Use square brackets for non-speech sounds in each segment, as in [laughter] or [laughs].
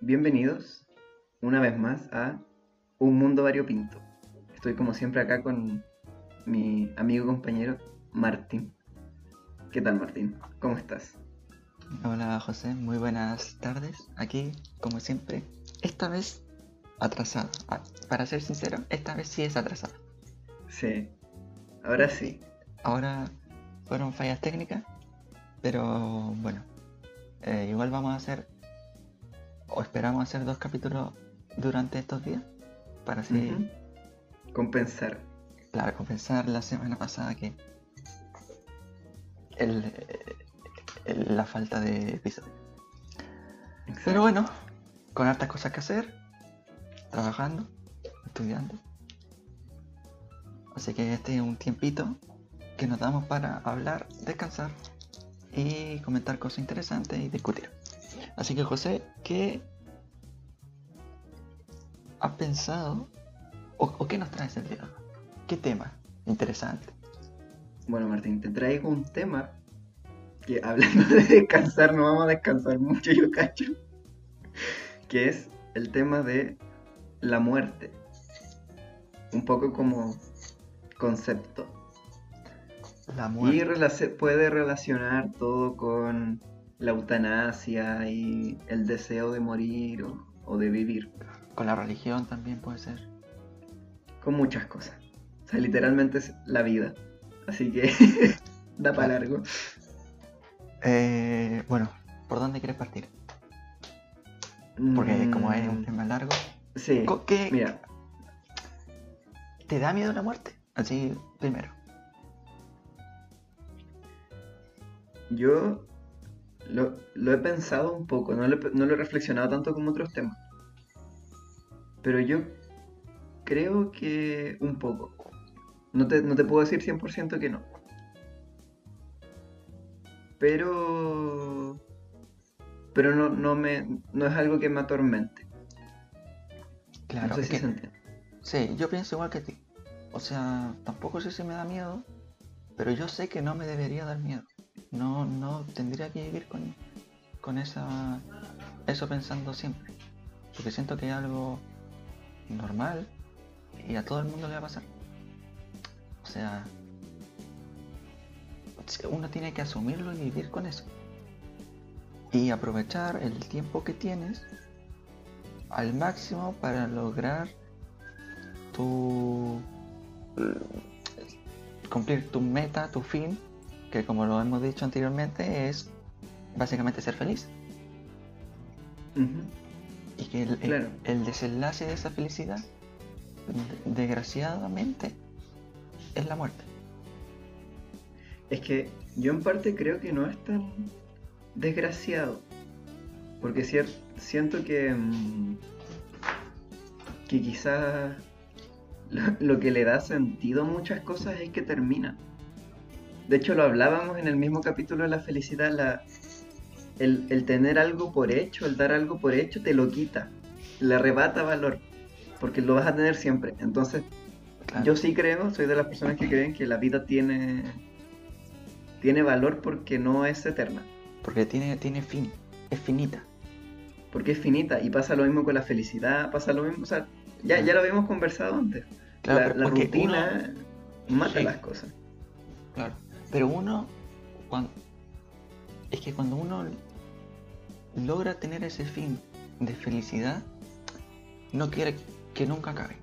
bienvenidos una vez más a Un Mundo Variopinto. Estoy como siempre acá con mi amigo y compañero Martín. ¿Qué tal Martín? ¿Cómo estás? Hola José, muy buenas tardes. Aquí, como siempre, esta vez atrasado. Ah, para ser sincero, esta vez sí es atrasado. Sí, ahora sí. Ahora fueron fallas técnicas, pero bueno, eh, igual vamos a hacer, o esperamos hacer dos capítulos durante estos días, para así. Compensar. claro, compensar la semana pasada que el, el- la falta de episodio. Exacto. Pero bueno, con hartas cosas que hacer, trabajando, estudiando. Así que este es un tiempito que nos damos para hablar, descansar y comentar cosas interesantes y discutir. Así que José, ¿qué has pensado o, o qué nos traes el día? ¿Qué tema interesante? Bueno Martín, te traigo un tema que [laughs] hablando de descansar, no vamos a descansar mucho, yo cacho. Que es el tema de la muerte. Un poco como concepto. La Y muerte. relace- puede relacionar todo con la eutanasia y el deseo de morir o, o de vivir. Con la religión también puede ser. Con muchas cosas. O sea, literalmente es la vida. Así que [laughs] da para largo. Eh, bueno, ¿por dónde quieres partir? Porque como es un Mm, tema largo, Sí, ¿qué- mira, ¿te da miedo la muerte? Así, primero. yo lo, lo he pensado un poco, no lo, he- no lo he reflexionado tanto como otros temas. Pero yo creo que un poco. No te, no te puedo decir 100% que no. Pero... Pero no, no, me, no es algo que me atormente. Claro, no sé si que- se entiende. sí, yo pienso igual que ti. O sea, tampoco sé si me da miedo, pero yo sé que no me debería dar miedo. No, no tendría que vivir con, con esa, eso pensando siempre. Porque siento que es algo normal y a todo el mundo le va a pasar. O sea, uno tiene que asumirlo y vivir con eso. Y aprovechar el tiempo que tienes al máximo para lograr tu cumplir tu meta, tu fin, que como lo hemos dicho anteriormente es básicamente ser feliz. Y que el, el- Claro. el desenlace de esa felicidad, de- desgraciadamente, es la muerte. Es que yo en parte creo que no es tan desgraciado. Porque siento que, mm, que quizás lo, lo que le da sentido a muchas cosas es que termina. De hecho, lo hablábamos en el mismo capítulo de la felicidad. La, el, el tener algo por hecho, el dar algo por hecho, te lo quita. Le arrebata valor. Porque lo vas a tener siempre. Entonces, Claro. yo sí creo, soy de las personas que creen que la vida tiene, tiene valor porque no es eterna, Porque tiene, tiene fin, es finita. porque es finita y pasa lo mismo con la felicidad, pasa lo mismo, o sea, ya, ya lo habíamos conversado antes. Claro, la rutina mata Sí. las cosas. Claro. Pero uno, cuan- es que cuando uno logra tener ese fin de felicidad, no quiere que nunca acabe.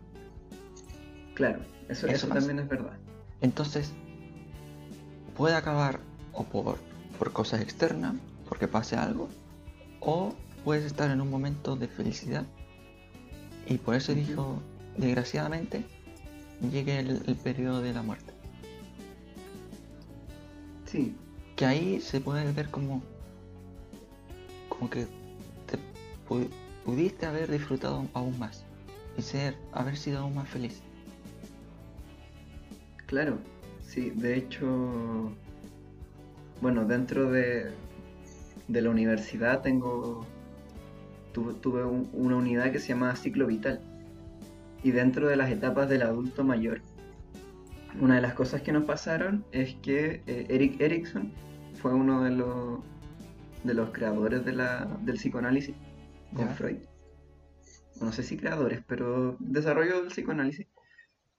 Claro, eso, Eso eso también es verdad. Entonces, puede acabar o por, por cosas externas, porque pase algo, o puedes estar en un momento de felicidad y por eso dijo, desgraciadamente, llegue el, el periodo de la muerte. Sí, Que ahí se puede ver como, como que te pu- pudiste haber disfrutado aún más y ser, haber sido aún más feliz. claro, sí, de hecho, bueno, dentro de, de la universidad tengo, tuve, tuve un- una unidad que se llama ciclo vital. Y dentro de las etapas del adulto mayor, una de las cosas que nos pasaron es que eh, Eric Erickson fue uno de los, de los creadores de la- del psicoanálisis con. Freud, no sé si creadores, pero desarrollo del psicoanálisis,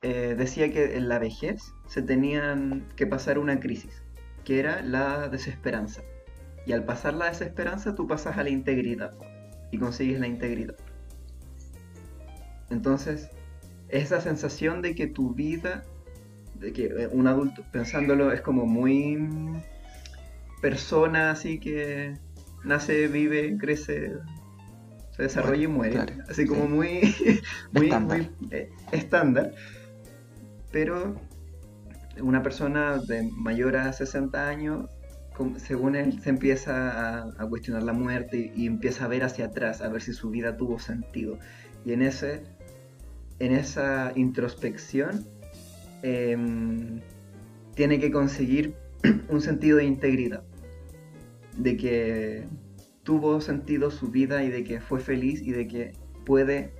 eh, decía que en la vejez se tenían que pasar una crisis, que era la desesperanza. Y al pasar la desesperanza tú pasas a la integridad y consigues la integridad. Entonces, esa sensación de que tu vida, de que eh, un adulto, pensándolo, es como muy persona así que nace, vive, crece, se desarrolla y muere. claro, así como sí. muy, [laughs] muy, Estándar. muy, eh, estándar. Pero una persona de mayor a 60 años, según él, se empieza a, a cuestionar la muerte y, y empieza a ver hacia atrás, a ver si su vida tuvo sentido. Y en ese, en esa introspección, em, tiene que conseguir [clears throat] un sentido de integridad, de que tuvo sentido su vida y de que fue feliz y de que puede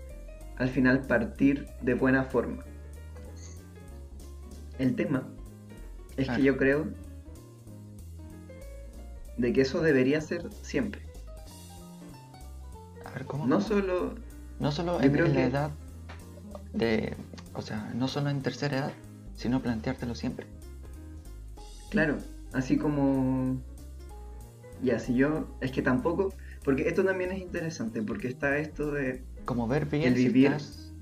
al final partir de buena forma. El tema es que yo creo de que eso debería ser siempre. A ver, ¿cómo? No solo, No solo en, creo en la edad de. O sea, no solo en tercera edad, sino planteártelo siempre. claro, así como... Ya, si yo... Es que tampoco... Porque esto también es interesante, porque está esto de... Como ver bien El si vivir- estás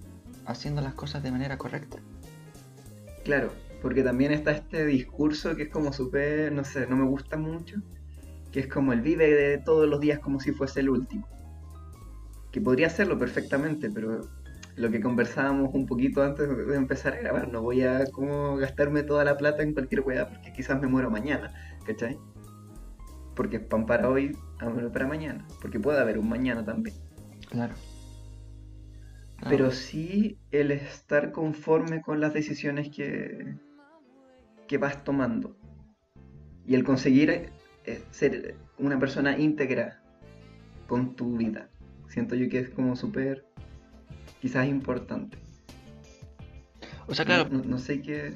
haciendo las cosas de manera correcta. Claro, porque también está este discurso que es como súper, no sé, no me gusta mucho, que es como el vive de todos los días como si fuese el último. Que podría hacerlo perfectamente, pero lo que conversábamos un poquito antes de empezar a grabar, no voy a como gastarme toda la plata en cualquier weá, porque quizás me muero mañana, ¿cachai? Porque pan para hoy, hambre para mañana, porque puede haber un mañana también. Claro. Claro. Pero sí el estar conforme con las decisiones que, que vas tomando. Y el conseguir eh, ser una persona íntegra con tu vida. Siento yo que es como súper, quizás importante. O sea, claro, No, no- no sé qué...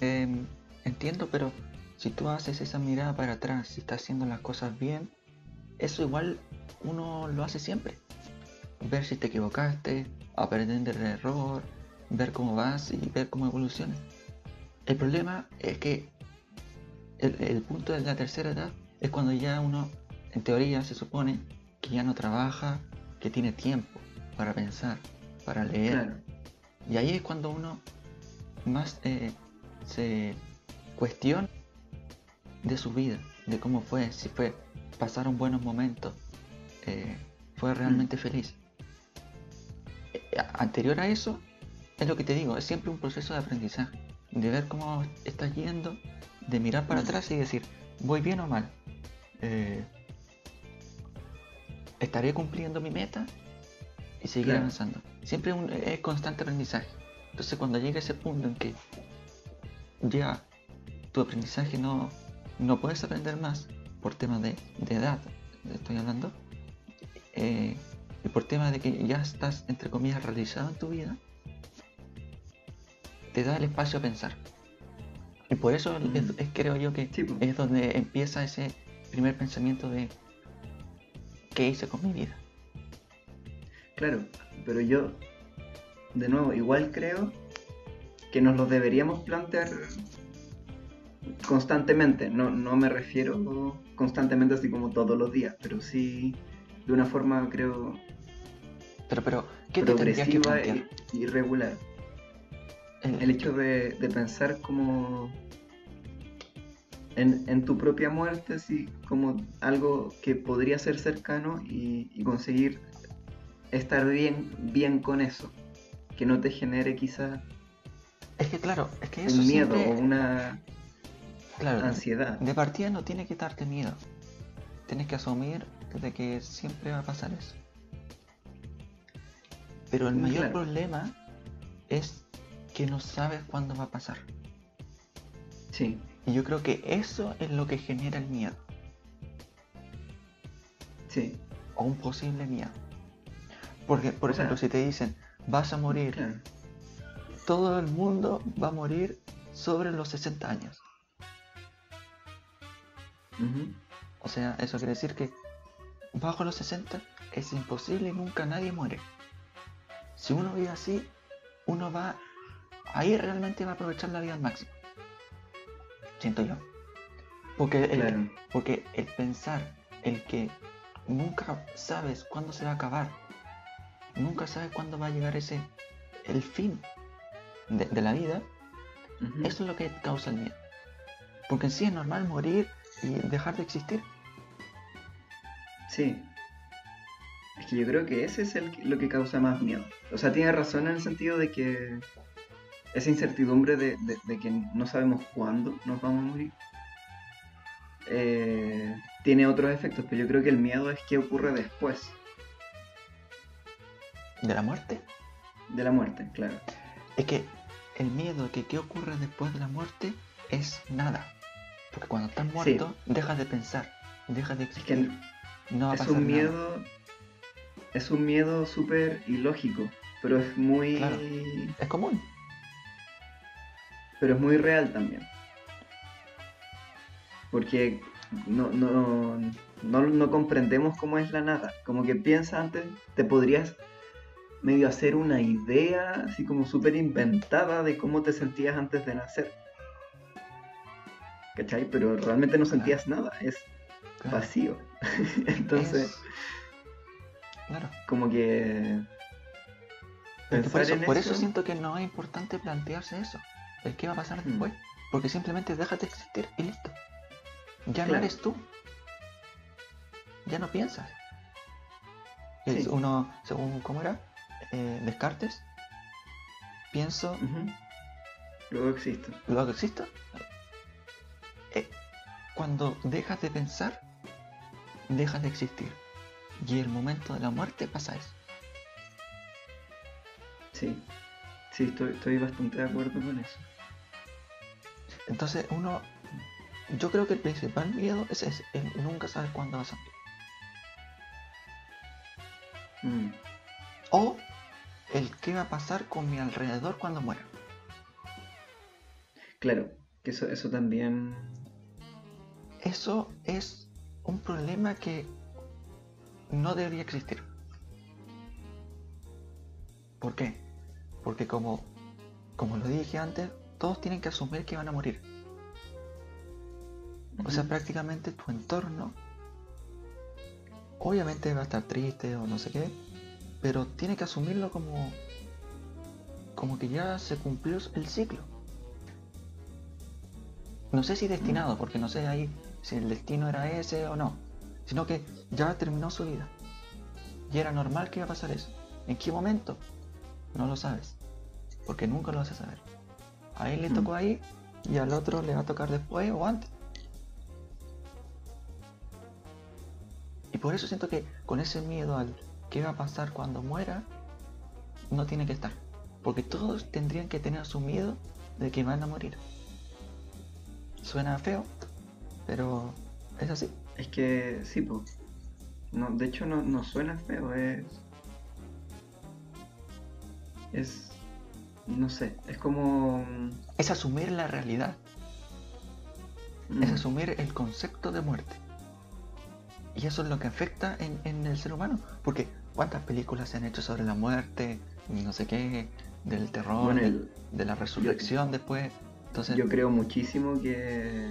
Em, entiendo, pero si tú haces esa mirada para atrás, si estás haciendo las cosas bien, eso igual uno lo hace siempre. Ver si te equivocaste, aprender del error, ver cómo vas y ver cómo evolucionas. El problema es que el, el punto de la tercera edad es cuando ya uno, en teoría, se supone que ya no trabaja, que tiene tiempo para pensar, para leer. Claro, Y ahí es cuando uno más eh, se cuestiona de su vida, de cómo fue, si fue, pasaron buenos momentos, eh, fue realmente feliz. Eh, Anterior a eso, es lo que te digo, es siempre un proceso de aprendizaje, de ver cómo estás yendo, de mirar para Mm. atrás y decir, ¿voy bien o mal? Eh, ¿Estaré cumpliendo mi meta? Y seguir Claro. avanzando. Siempre un- es constante aprendizaje. Entonces cuando llega ese punto en que ya tu aprendizaje no, no puedes aprender más por temas de, de edad, estoy hablando, eh, y por temas de que ya estás, entre comillas, realizado en tu vida, te da el espacio a pensar. Y por eso Mm. es, es- creo yo que Sí, po. es donde empieza ese primer pensamiento de qué hice con mi vida. claro. Pero yo, de nuevo, igual creo que nos lo deberíamos plantear constantemente. No, no me refiero constantemente así como todos los días, pero sí de una forma, creo, Pero, pero, ¿qué te que progresiva y, y regular. El- El hecho de, de pensar como en, en tu propia muerte, así como algo que podría ser cercano y, y conseguir estar bien, bien con eso. Que no te genere quizás Es que claro, es que eso un miedo siempre- o una claro, ansiedad. de partida no tiene que darte miedo. Tienes que asumir de que siempre va a pasar eso. Pero el mayor claro. problema es que no sabes cuándo va a pasar. Sí, Y yo creo que eso es lo que genera el miedo. sí, O un posible miedo. Porque, por ejemplo, si te dicen, vas a morir, claro. todo el mundo va a morir sobre los 60 años. O sea, eso quiere decir que bajo los 60 es imposible y nunca nadie muere. Si uno vive así, uno va, ahí realmente va a aprovechar la vida al máximo. Siento yo. Porque el, Claro. porque el pensar, el que nunca sabes cuándo se va a acabar, nunca sabes cuándo va a llegar ese, el fin de, de la vida, eso es lo que causa el miedo. Porque en sí es normal morir y dejar de existir. Sí. Es que yo creo que ese es el, lo que causa más miedo. O sea, tiene razón en el sentido de que esa incertidumbre de, de- de que no sabemos cuándo nos vamos a morir eh, tiene otros efectos, pero yo creo que el miedo es qué ocurre después De la muerte. de la muerte, claro. Es que el miedo que qué ocurre después de la muerte es nada. Porque cuando estás muerto, dejas de pensar, dejas de Es que existir. no va a es pasar un nada. miedo, es un miedo súper ilógico, pero es muy, Claro. Es común. Pero es muy real también. Porque no, no, no, no comprendemos cómo es la nada. Como que piensa antes, te podrías medio hacer una idea así como súper inventada de cómo te sentías antes de nacer. ¿Cachai? Pero realmente no sentías nada, es Claro. vacío. [laughs] Entonces, Es- Claro. como que... Porque por, pensar eso, en por eso eso- siento que no es importante plantearse eso. El qué va a pasar Hmm. después. Porque simplemente dejas de existir y listo. Ya no eres tú. Ya no piensas. Es. Uno, según cómo era, eh, Descartes, pienso, Ujú. Luego existe. luego existo. Eh, cuando dejas de pensar, dejas de existir. Y el momento de la muerte pasa eso. Sí. Sí, estoy, estoy bastante de acuerdo con eso. Entonces uno, yo creo que el principal miedo es ese, el nunca saber cuándo vas a morir. Mm. O el qué va a pasar con mi alrededor cuando muera. Claro, que eso, eso también... Eso es un problema que no debería existir. ¿Por qué? Porque como, como lo dije antes, todos tienen que asumir que van a morir. O sea, prácticamente tu entorno obviamente va a estar triste o no sé qué, pero tiene que asumirlo como como que ya se cumplió el ciclo. No sé si destinado, porque no sé ahí si el destino era ese o no, sino que ya terminó su vida. Y era normal que iba a pasar eso. ¿En qué momento? No lo sabes, porque nunca lo vas a saber. A él le tocó ahí y al otro le va a tocar después o antes. Y por eso siento que con ese miedo al qué va a pasar cuando muera, no tiene que estar. Porque todos tendrían que tener su miedo de que van a morir. Suena feo, pero es así. Es que sí, pues. No, de hecho no, no suena feo, es. Es. No sé, es como. Es asumir la realidad, mm, es asumir el concepto de muerte. Y eso es lo que afecta en, en el ser humano. Porque cuántas películas se han hecho sobre la muerte, no sé qué, del terror, Bueno, del- de la resurrección después. Entonces, Yo creo muchísimo que.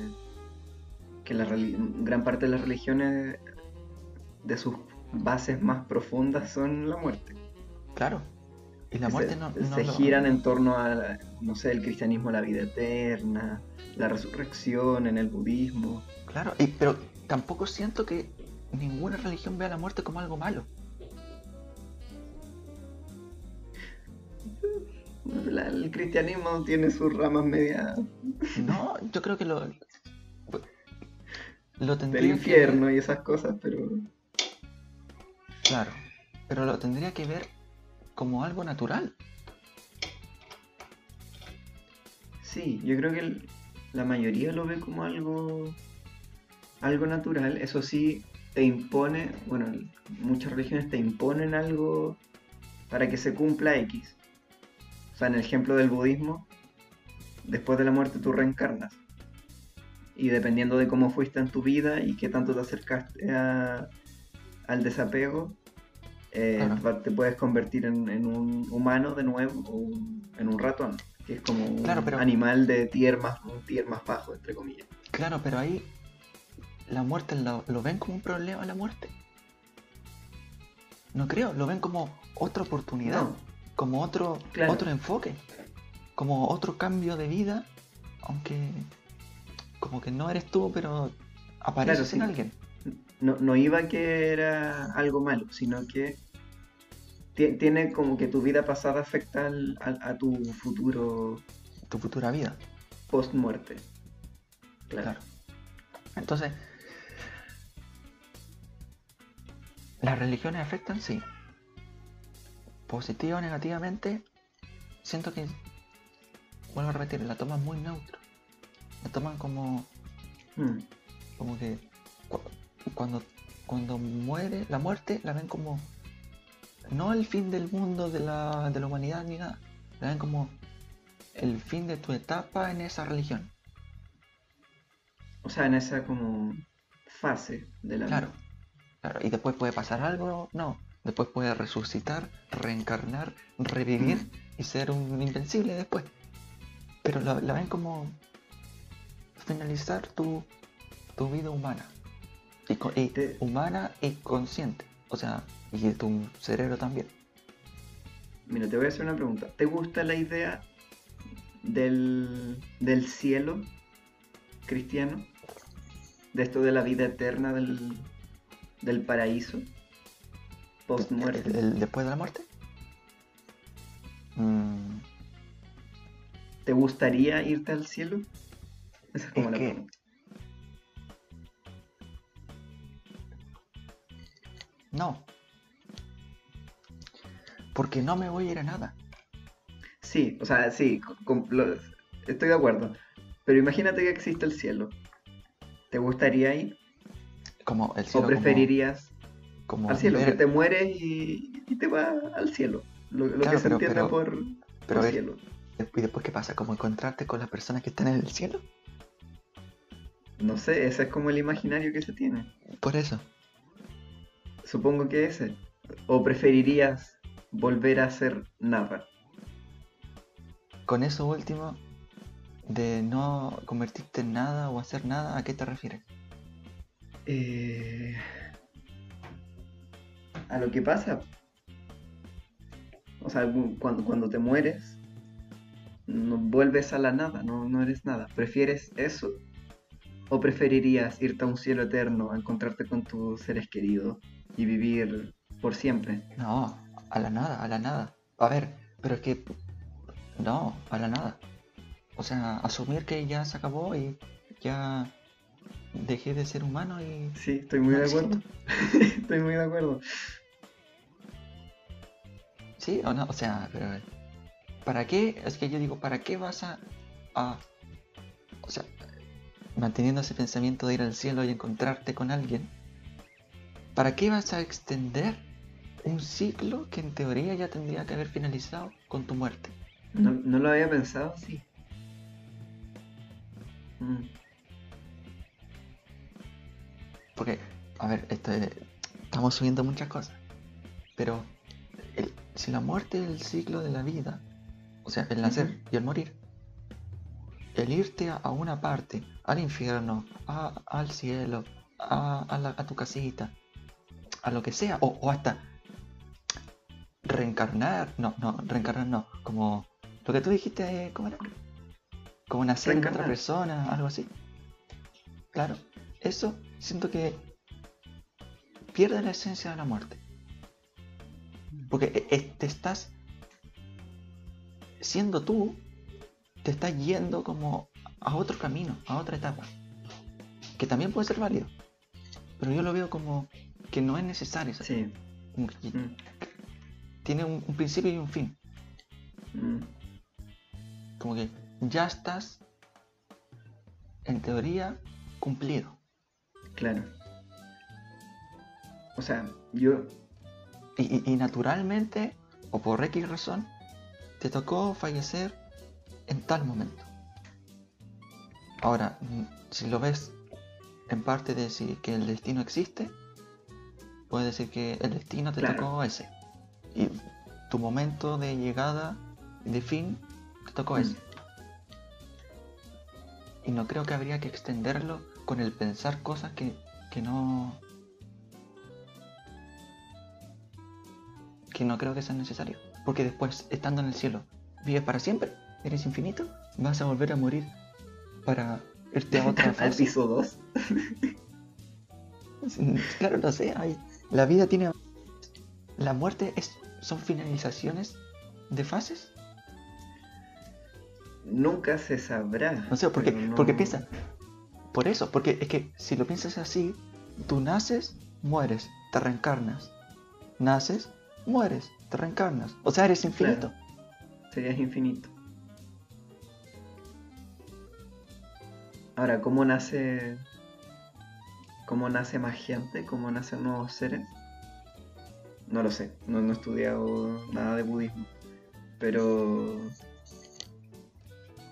que la gran parte de las religiones. de sus bases más profundas son la muerte. claro. Y la Que muerte se, no, no se lo- giran en torno a, no sé, el cristianismo, la vida eterna, la resurrección en el budismo. Claro, y, pero tampoco siento que ninguna religión vea la muerte como algo malo. La- el cristianismo tiene sus ramas medias No, yo creo que lo. Lo tendría del que infierno y esas cosas, pero Claro, pero lo tendría que ver como algo natural. sí, yo creo que la mayoría lo ve como algo algo natural. Eso sí, te impone, bueno, muchas religiones te imponen algo para que se cumpla X. O sea, en el ejemplo del budismo, después de la muerte tú reencarnas. Y dependiendo de cómo fuiste en tu vida y qué tanto te acercaste a, al desapego, eh, te puedes convertir en, en un humano de nuevo o un- en un ratón, que es como un Claro, pero- animal de tier más, un tier más bajo, entre comillas. Claro, pero ahí la muerte lo, lo ven como un problema la muerte. No creo, lo ven como otra oportunidad, No, como otro, Claro. otro enfoque, como otro cambio de vida, aunque como que no eres tú, pero apareces en alguien. No, no iba que era algo malo, sino que ti- tiene como que tu vida pasada afecta al- al- a tu futuro tu futura vida. post muerte. Claro. Claro. Entonces, las religiones afectan, sí. Positiva o negativamente, siento que, vuelvo a repetir, la toman muy neutro. La toman como, Mm, como que cuando, cuando muere, la muerte la ven como no el fin del mundo, de la, de la humanidad ni nada. La ven como el fin de tu etapa en esa religión. O sea, en esa como fase de la Claro, vida. claro. Y después puede pasar algo, no. Después puede resucitar, reencarnar, revivir Mm. y ser un invencible después. Pero la, la ven como finalizar tu, tu vida humana. Y, co- y Te- humana y consciente. O sea, y tu cerebro también. Mira, te voy a hacer una pregunta. ¿Te gusta la idea del, del cielo cristiano? De esto de la vida eterna del, del paraíso post El- muerte. el- después de la muerte. Mm, ¿Te gustaría irte al cielo? Esa es como Es la que- pregunta. No. Porque no me voy a ir a nada. Sí, o sea, sí, lo- estoy de acuerdo. Pero imagínate que existe el cielo. ¿Te gustaría ir? Como el ¿O cielo como- preferirías como, al cielo? ver- Que te mueres y, y te vas al cielo. Lo, lo Claro, que se pero- entiende pero- por, pero por a ver, cielo. ¿Y después qué pasa? ¿Como encontrarte con las personas que están en el cielo? No sé, ese es como el imaginario que se tiene. Por eso. Supongo que ese. ¿O preferirías volver a hacer nada? Con eso último, de no convertirte en nada o hacer nada, ¿a qué te refieres? Eh, a lo que pasa. O sea, cu- cuando, cuando te mueres, no vuelves a la nada, no, no eres nada. ¿Prefieres eso? ¿O preferirías irte a un cielo eterno, a encontrarte con tus seres queridos y vivir por siempre? No, a la nada, a la nada. A ver, pero es que... No, a la nada. O sea, asumir que ya se acabó y ya dejé de ser humano y... Sí, estoy muy No de acuerdo. [laughs] estoy muy de acuerdo. ¿Sí o no? O sea, pero... ¿Para qué? Es que yo digo, ¿para qué vas a... a o sea, manteniendo ese pensamiento de ir al cielo y encontrarte con alguien, ¿para qué vas a extender un ciclo que en teoría ya tendría que haber finalizado con tu muerte? No, no lo había pensado así. Mm, Porque, a ver, esto es- estamos subiendo muchas cosas, pero el- si la muerte es el ciclo de la vida, o sea, el nacer y el morir, el irte a, a una parte, al infierno, a- al cielo, a, a la- a tu casita, a lo que sea, o, o hasta reencarnar, no, no, reencarnar no, como lo que tú dijiste, ¿cómo era? Como nacer en otra persona, algo así. Claro, eso siento que pierde la esencia de la muerte. Porque e- e- te estás siendo tú, te estás yendo como a otro camino, a otra etapa. Que también puede ser válido. Pero yo lo veo como que no es necesario. sí. Como que mm, Tiene un, un principio y un fin. mm. Como que ya estás, en teoría, cumplido. Claro. O sea, yo. Y, y- y naturalmente, o por X razón, te tocó fallecer en tal momento. Ahora, mm, si lo ves en parte de si que el destino existe, puedes decir que el destino te Claro. tocó ese. Y tu momento de llegada, de fin, te tocó Mm. ese. Y no creo que habría que extenderlo con el pensar cosas que, que no... Que no creo que sea necesario. Porque después, estando en el cielo, vives para siempre, eres infinito, vas a volver a morir para irte a otra [laughs] Al fase. piso 2. [laughs] Claro, no sé, hay- la vida tiene... La muerte es, son finalizaciones de fases. Nunca se sabrá. No sé, porque, no- porque piensa. Por eso, porque es que si lo piensas así, tú naces, mueres, te reencarnas. Naces, mueres, te reencarnas. O sea, eres infinito. Serías infinito. Ahora, ¿cómo nace. ¿Cómo nace más gente? ¿Cómo nacen nuevos seres? No lo sé. No, no he estudiado nada de budismo. Pero.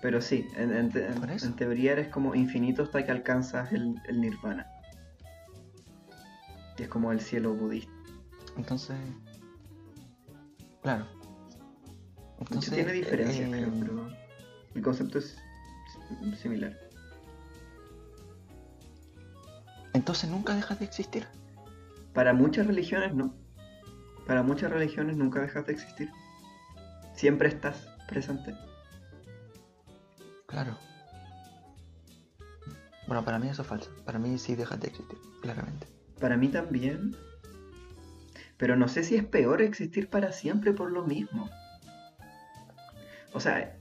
Pero sí, en, en te- en- Por eso. en teoría eres como infinito hasta que alcanzas el, el nirvana. Que es como el cielo budista. Entonces. Claro. Entonces, tiene diferencias, eh, creo, pero el concepto es similar. Entonces nunca dejas de existir. Para muchas religiones no. Para muchas religiones nunca dejas de existir. Siempre estás presente. Claro. Bueno, para mí eso es falso. Para mí sí dejas de existir, claramente. Para mí también. Pero no sé si es peor existir para siempre por lo mismo. O sea,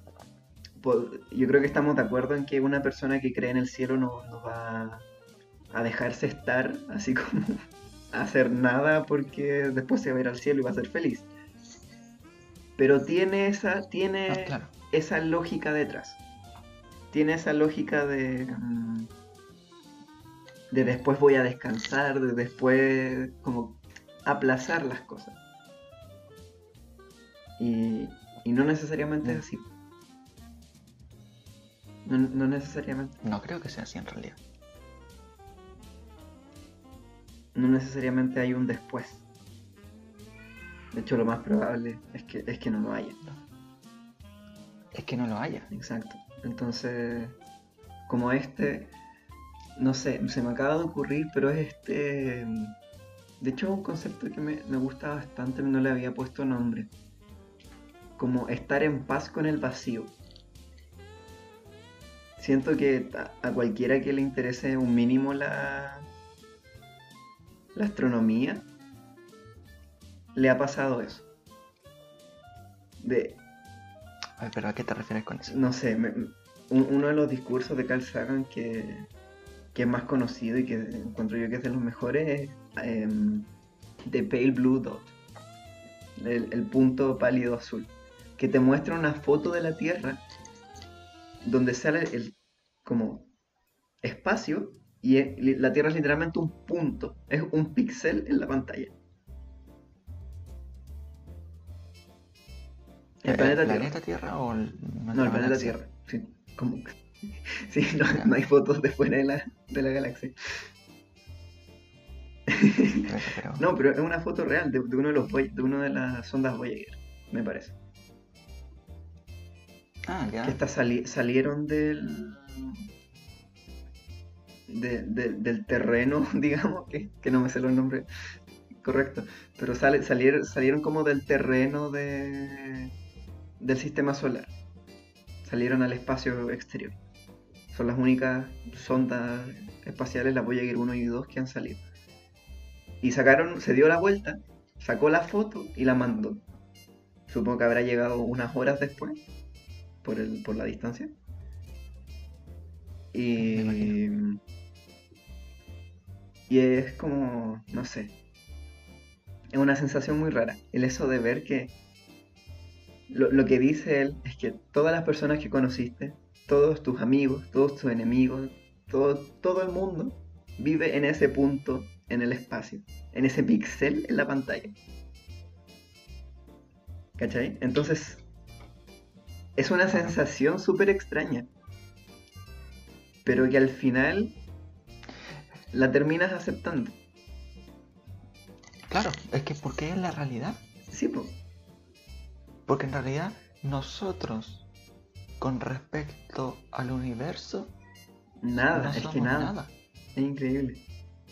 yo creo que estamos de acuerdo en que una persona que cree en el cielo no, no va a dejarse estar así como [laughs] a hacer nada porque después se va a ir al cielo y va a ser feliz. Pero tiene esa, tiene Ah, claro. esa lógica detrás. Tiene esa lógica de. mm, de después voy a descansar, de después como aplazar las cosas. Y, y no necesariamente es así. No, no necesariamente. No creo que sea así en realidad. No necesariamente hay un después. De hecho, lo más probable es que, es que no lo haya. Es que no lo haya. Exacto. Entonces, como este, no sé, se me acaba de ocurrir, pero es este... De hecho, es un concepto que me, me gusta bastante, no le había puesto nombre. Como estar en paz con el vacío. Siento que a, a cualquiera que le interese un mínimo la, la astronomía, le ha pasado eso. De, pero ¿a qué te refieres con eso? no sé, me- uno de los discursos de Carl Sagan que, que es más conocido y que encuentro yo que es de los mejores es em, The Pale Blue Dot, el, el punto pálido azul, que te muestra una foto de la Tierra donde sale el como espacio y la Tierra es literalmente un punto, es un píxel en la pantalla. El planeta Tierra. planeta Tierra o el, No, el planeta galaxia? Tierra. Sí, como... [laughs] sí no, no hay fotos de fuera de la, de la galaxia. Pero- No, pero es una foto real de, de uno de los Voy- de una de las sondas Voyager, me parece. Ah, ya. Que estas sali- salieron del, de- de- del terreno, [laughs] digamos, que, que no me sé los nombres correctos, pero sale, salieron, salieron como del terreno de, del sistema solar. Salieron al espacio exterior. Son las únicas sondas espaciales, la Voyager 1 y 2, que han salido. Y sacaron, se dio la vuelta, sacó la foto y la mandó. Supongo que habrá llegado unas horas después, por, el, por la distancia. Y. y es como, no sé, es una sensación muy rara. El eso de ver que lo, lo que dice él es que todas las personas que conociste, todos tus amigos, todos tus enemigos, todo, todo el mundo vive en ese punto en el espacio, en ese píxel en la pantalla. ¿Cachai? Entonces, es una sensación súper extraña, pero que al final la terminas aceptando. Claro, es que porque es la realidad. Sí, pues. Porque en realidad nosotros, con respecto al universo, Nada, no es que nada. nada. Es increíble.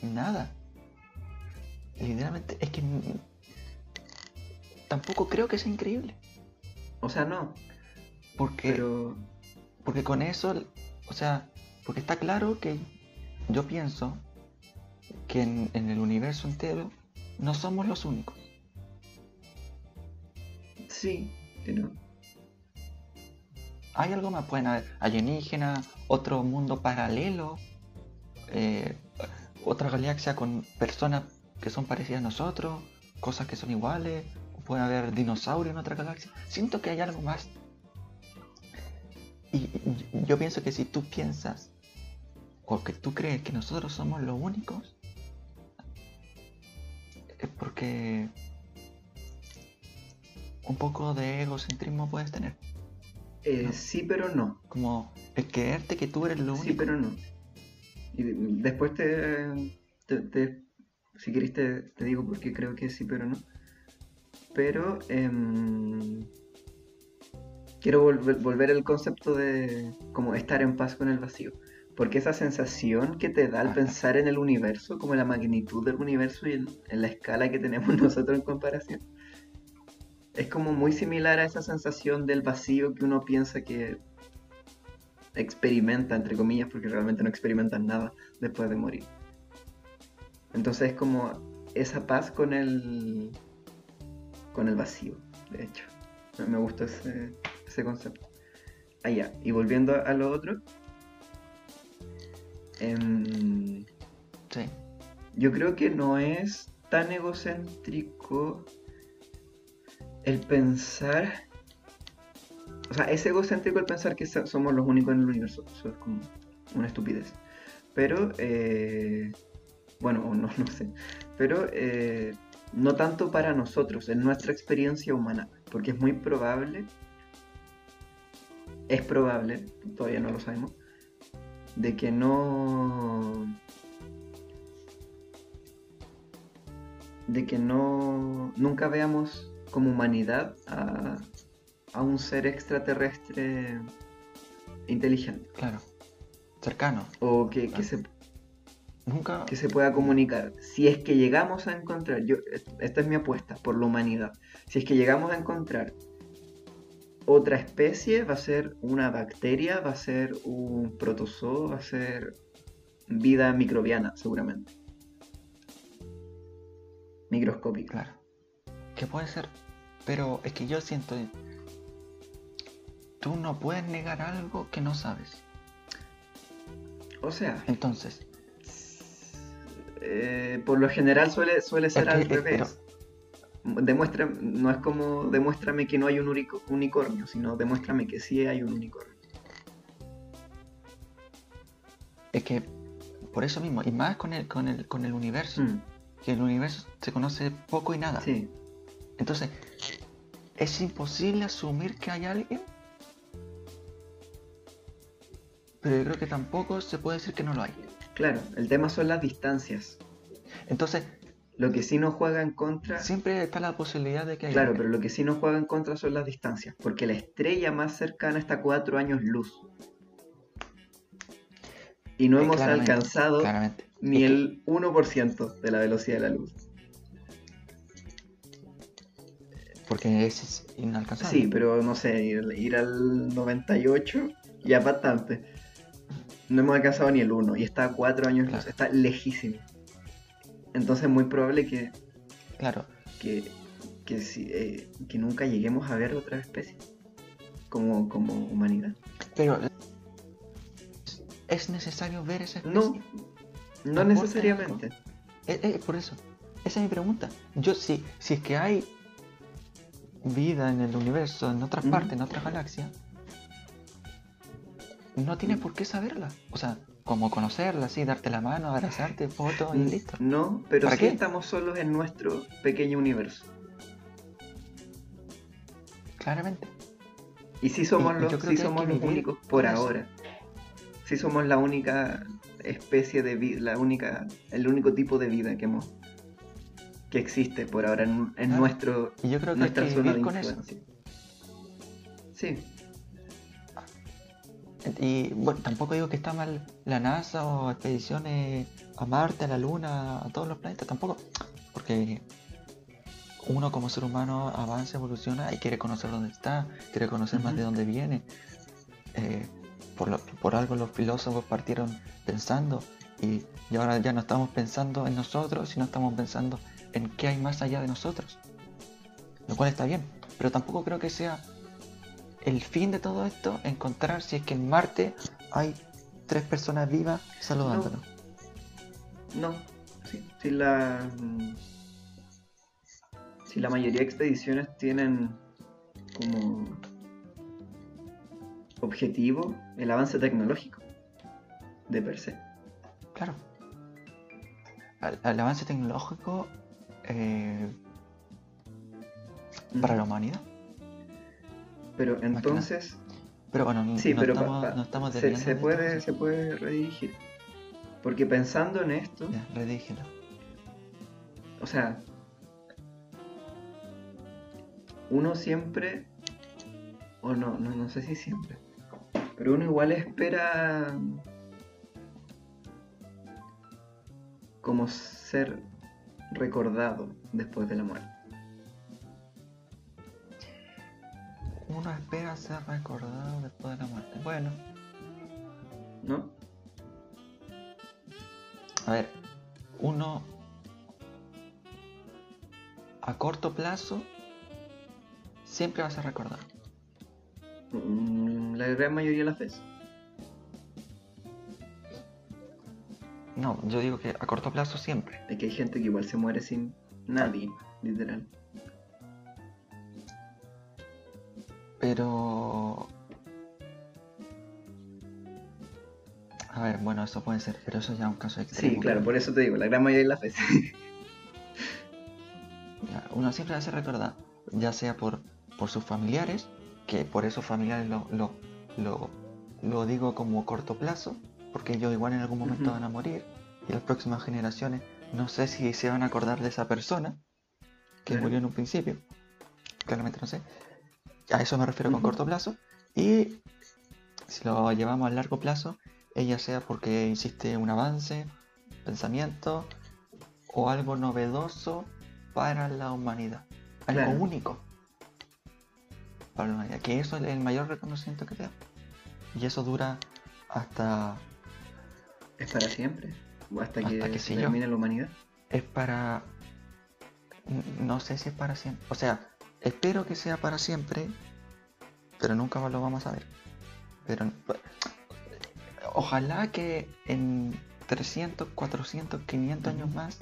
Nada. Literalmente, es que tampoco creo que sea increíble. O sea, no. Porque, Pero. porque con eso, o sea, porque está claro que yo pienso que en, en el universo entero no somos los únicos. Sí, no. Hay algo más, pueden haber alienígenas, otro mundo paralelo, eh, otra galaxia con personas que son parecidas a nosotros, cosas que son iguales, o puede haber dinosaurios en otra galaxia. Siento que hay algo más. Y, yo pienso que si tú piensas, o que tú crees que nosotros somos los únicos, porque un poco de egocentrismo puedes tener. Eh, No. Sí, pero no. Como el creerte que tú eres lo Sí, único. pero no. Y de- después te, te- te- si querés te, te digo por qué creo que sí, pero no. Pero em, quiero volver, volver al concepto de como estar en paz con el vacío. Porque esa sensación que te da al pensar en el universo, como la magnitud del universo y en, en la escala que tenemos [laughs] nosotros en comparación, es como muy similar a esa sensación del vacío que uno piensa que experimenta, entre comillas, porque realmente no experimentan nada después de morir. Entonces es como esa paz con el con el vacío, de hecho. Me- gusta ese, ese concepto. Ah, ya. Y volviendo a lo otro. Sí. yo creo que no es tan egocéntrico el pensar. O sea, es egocéntrico el pensar que so- somos los únicos en el universo. Eso es como una estupidez. Pero, eh, bueno, no, [laughs] no sé. Pero eh, no tanto para nosotros, en nuestra experiencia humana. Porque es muy probable, es probable, todavía no lo sabemos, de que no de que no nunca veamos como humanidad a, a un ser extraterrestre inteligente Claro. Cercano. o que, que se, Nunca. que se pueda comunicar. Si es que llegamos a encontrar, yo, esta es mi apuesta por la humanidad, si es que llegamos a encontrar otra especie, va a ser una bacteria, va a ser un protozoo, va a ser vida microbiana seguramente. Microscópica. Claro. Que puede ser. Pero es que yo siento. Tú no puedes negar algo que no sabes. O sea, Entonces, eh, por lo general suele, suele ser al revés. Demuestra, no es como demuéstrame que no hay un unico- unicornio, sino demuéstrame que sí hay un unicornio. es que por eso mismo, y más con el, con el, con el universo, Mm, que el universo se conoce poco y nada. sí, Entonces, es imposible asumir que hay alguien. Pero yo creo que tampoco se puede decir que no lo hay. claro, el tema son las distancias. Entonces, Lo que sí nos juega en contra, siempre está la posibilidad de que haya claro, pero lo que sí nos juega en contra son las distancias, porque la estrella más cercana está a 4 años luz. Y no Eh, hemos claramente, alcanzado Claramente. ni Es que- el 1% de la velocidad de la luz. Porque es inalcanzable. Sí, pero no sé, ir, ir al 98 ya bastante. No hemos alcanzado ni el 1 y está a 4 años luz, está lejísimo. Entonces es muy probable que, Claro. que, que, si- eh, que nunca lleguemos a ver otra especie como, como humanidad. Pero es necesario ver esa especie. No, no ¿Aporta necesariamente. Eh, eh, por eso. Esa es mi pregunta. Yo si, si es que hay vida en el universo, en otras partes, en otras galaxias, no tienes por qué saberla. O sea, como conocerla, así, darte la mano, abrazarte, foto y listo. No, pero ¿Para sí qué? estamos solos en nuestro pequeño universo. Claramente. Y sí somos Y- los, yo creo sí que somos que los únicos por eso. ahora. Sí somos la única especie de vida, la única, el único tipo de vida que hemos que existe por ahora en, en Claro. nuestro, Y yo creo que hay nuestra que zona de con eso. influencia. Sí, Y bueno, tampoco digo que está mal la NASA o expediciones a Marte, a la Luna, a todos los planetas, tampoco. Porque uno como ser humano avanza, evoluciona y quiere conocer dónde está, quiere conocer más de dónde viene. Eh, por, lo- por algo los filósofos partieron pensando y, y ahora ya no estamos pensando en nosotros, sino estamos pensando en qué hay más allá de nosotros. Lo cual está bien, pero tampoco creo que sea el fin de todo esto encontrar si es que en Marte hay tres personas vivas saludándonos. no. Sí, si la. Si la mayoría de expediciones tienen como objetivo el avance tecnológico de per se. Claro. Al, al avance tecnológico eh, para la humanidad. Pero entonces Pero bueno, Sí, no, pero estamos, pa- no estamos se, puede, esto. se puede redirigir. Porque pensando en esto, Ya, redígelo. o sea, uno siempre, o no, no, no sé si siempre, pero uno igual espera como ser recordado después de la muerte. Uno espera ser recordado después de la muerte. Bueno, ¿No? a ver, uno a corto plazo siempre va a ser recordado. Mm, La gran mayoría de las veces. No, yo digo que a corto plazo siempre. Es que hay gente que igual se muere sin nadie, literal. Pero... A ver, bueno, eso puede ser, pero eso ya es un caso extremo. Sí, claro, por eso te digo, la gran mayoría de las veces. [laughs] Uno siempre ser recordado, ya sea por, por sus familiares, que por esos familiares lo, lo, lo, lo digo como corto plazo, porque ellos igual en algún momento van a morir, y las próximas generaciones no sé si se van a acordar de esa persona que Claro. murió en un principio, claramente no sé. A eso me refiero con corto plazo. Y si lo llevamos a largo plazo, ella sea porque hiciste un avance, pensamiento o algo novedoso para la humanidad. Algo Claro. único para la humanidad. Que eso es el mayor reconocimiento que te da. Y eso dura hasta... Es para siempre. O hasta que, Hasta que se yo. termine la humanidad. Es para... No sé si es para siempre. O sea, espero que sea para siempre, pero nunca lo vamos a ver. Pero... Ojalá que en 300, 400, 500 años más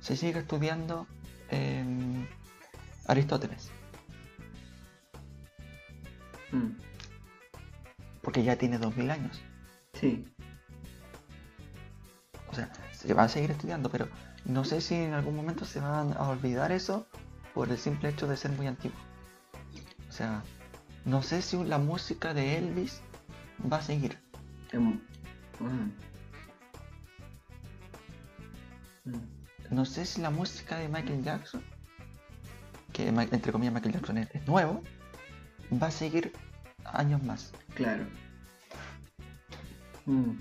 se siga estudiando em, Aristóteles. Mm, Porque ya tiene 2000 años. Sí, O sea, se va a seguir estudiando, pero no sé si en algún momento se van a olvidar eso por el simple hecho de ser muy antiguo. O sea, no sé si la música de Elvis va a seguir. em, mm. Mm, No sé si la música de Michael Jackson, que entre comillas Michael Jackson es, nuevo, va a seguir años más. Claro. Mm.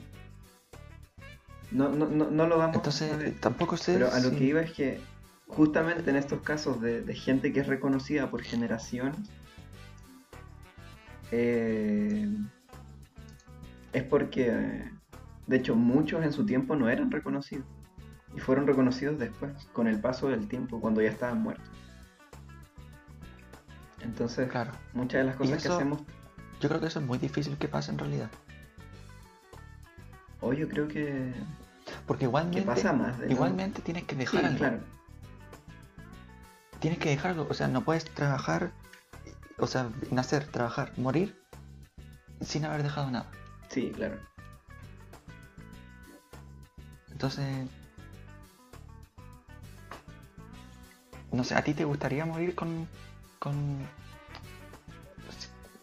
No, no, no, no lo vamos a Entonces, saber. tampoco sé Pero a lo si- que iba es que justamente en estos casos de, de gente que es reconocida por generaciones, eh, es porque, de hecho, muchos en su tiempo no eran reconocidos y fueron reconocidos después, con el paso del tiempo, cuando ya estaban muertos. Entonces, Claro, muchas de las cosas que hacemos, yo creo que eso es muy difícil que pase en realidad. hoy yo creo que, Porque que igualmente, pasa más. igualmente tienes que Sí, dejar algo. claro. Tienes que dejarlo, o sea, no puedes trabajar, o sea, nacer, trabajar, morir sin haber dejado nada. Sí, claro. Entonces, no sé, ¿a ti te gustaría morir con, con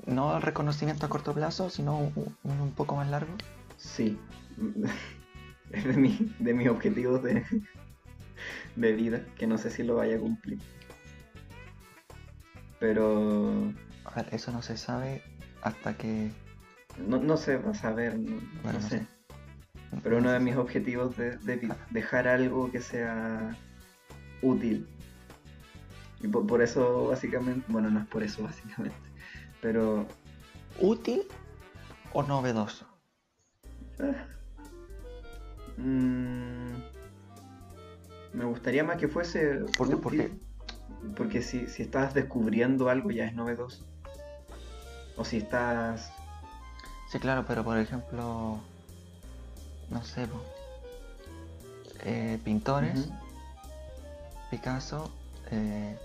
no el reconocimiento a corto plazo, sino un, un- un poco más largo? Sí. [laughs] Es de, mi, de mis objetivos de, de vida, que no sé si lo vaya a cumplir. Pero A ver, eso no se sabe hasta que. no, no se va a saber, no, no Bueno, no sé. Pero uno de mis objetivos de, de vi- dejar algo que sea útil. Y por, por eso básicamente, bueno, no es por eso [laughs] básicamente, pero ¿Útil o novedoso? ah, mm, me gustaría más que fuese ¿Por qué? útil, Porque porque si, si estás descubriendo algo ya es novedoso. O si estás... Sí, claro, pero por ejemplo, no sé, eh, pintores. Picasso, eh,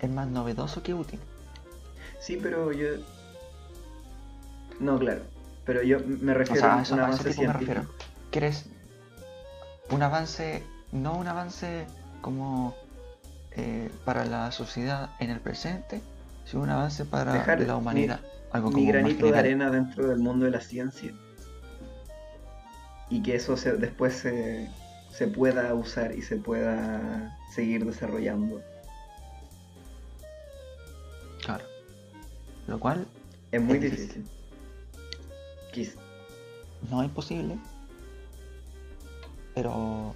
es más novedoso que útil. Sí, pero yo... No, claro. Pero yo me O refiero sea, a a, un eso, a ese avance tipo me refiero. ¿Quieres un avance, no un avance como eh, para la sociedad en el presente, sino un avance para Dejar la humanidad? Algo como mi granito de arena dentro del mundo de la ciencia y que eso se, después se, se pueda usar y se pueda seguir desarrollando. Claro. Lo cual Es muy Es difícil. difícil. No es imposible, pero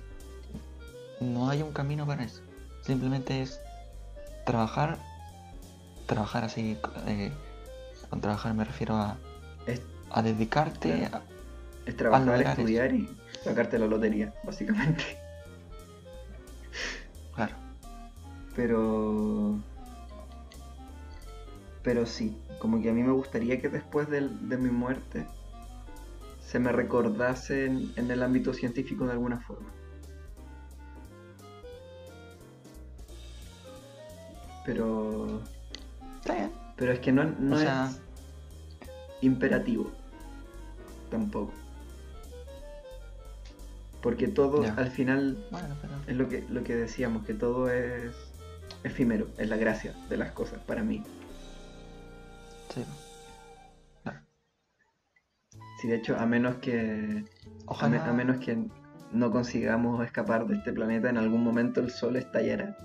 no hay un camino para eso. Simplemente es trabajar, trabajar así, eh, con trabajar me refiero a, Es, a dedicarte Claro. a, es trabajar, lograr estudiar y sacarte la lotería, [laughs] básicamente. claro, Pero... Pero sí, como que a mí me gustaría que después de mi muerte se me recordase en, en el ámbito científico de alguna forma. Pero... está bien. Pero es que no, no O sea- es imperativo. Tampoco. Porque todo Ya. al final Bueno, pero es lo que, lo que decíamos, que todo es efímero, es la gracia de las cosas para mí. sí. Si de hecho, a menos que a, me- a menos que no consigamos escapar de este planeta, en algún momento el sol estallará.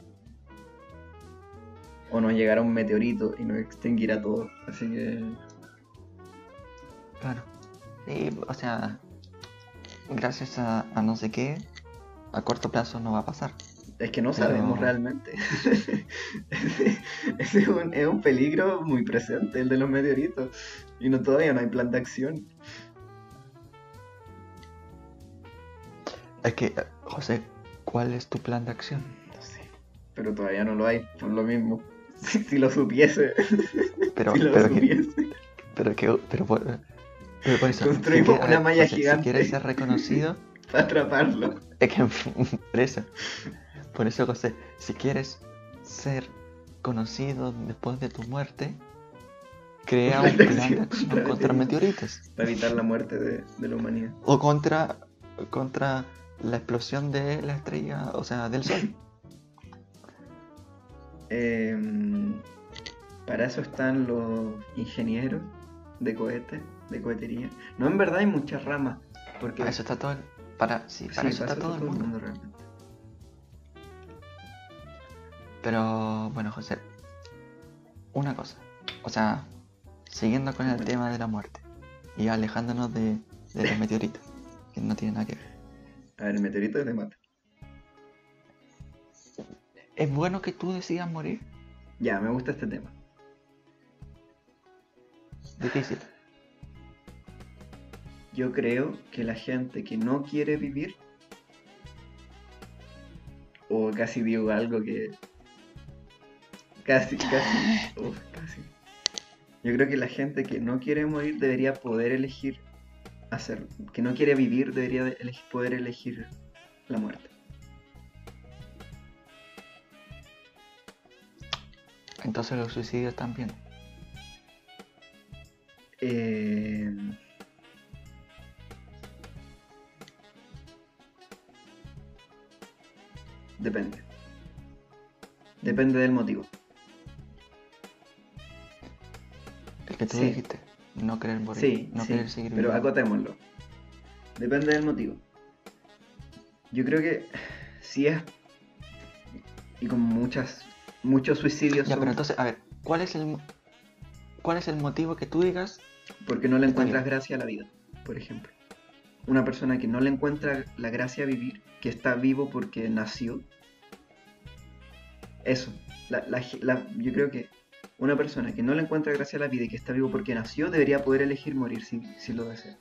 O nos llegará un meteorito y nos extinguirá todo. Así que claro. Sí, o sea, gracias a, a no sé qué, a corto plazo no va a pasar. es que no Pero- sabemos realmente. Ese [laughs] ese es, un, es un peligro muy presente, el de los meteoritos. Y no todavía no hay plan de acción. Es que, José, ¿cuál es tu plan de acción? No sé. Pero todavía no lo hay, por lo mismo. Si, [laughs] si lo supiese, Pero, si lo pero, que, supiese. pero que, pero por, pero por eso, Construimos quieres- una malla José, gigante. Si quieres ser reconocido, [laughs] Para atraparlo. es que [laughs] por eso, por eso, José, si quieres ser conocido después de tu muerte, crea un plan de acción contra meteoritos Para evitar la muerte de, de la humanidad. o contra, contra la explosión de la estrella, o sea, del sol. Em, para eso están los ingenieros de cohetes, de cohetería. No, en verdad hay muchas ramas. Porque Para eso está todo el, para, sí, sí, para eso para está todo el mundo. realmente. Pero bueno, José, una cosa, o sea, siguiendo con el Bueno. tema de la muerte y alejándonos de, de los [laughs] meteoritos, que no tiene nada que ver. A ver, el meteorito te mata. ¿Es bueno que tú decidas morir? Ya, me gusta este tema. Difícil. Yo creo que la gente que no quiere vivir, o casi digo algo que... Casi, casi, [laughs] uf, casi. Yo creo que la gente que no quiere morir debería poder elegir hacer, que no quiere vivir debería de poder elegir la muerte. Entonces los suicidios también. Eh, Depende. Depende del motivo. El que tú Sí. dijiste, no querer morir, Sí, no sí, querer seguir pero viviendo. acotémoslo. Depende del motivo. Yo creo que sí es. Y como muchas. Muchos suicidios Ya, son pero entonces, a ver, ¿cuál es el cuál es el motivo que tú digas? porque no le encuentras bien. gracia a la vida, por ejemplo. Una persona que no le encuentra la gracia a vivir, que está vivo porque nació. Eso. La, la ge- la- yo creo que una persona que no le encuentra gracia a la vida y que está vivo porque nació, debería poder elegir morir si, si lo desea.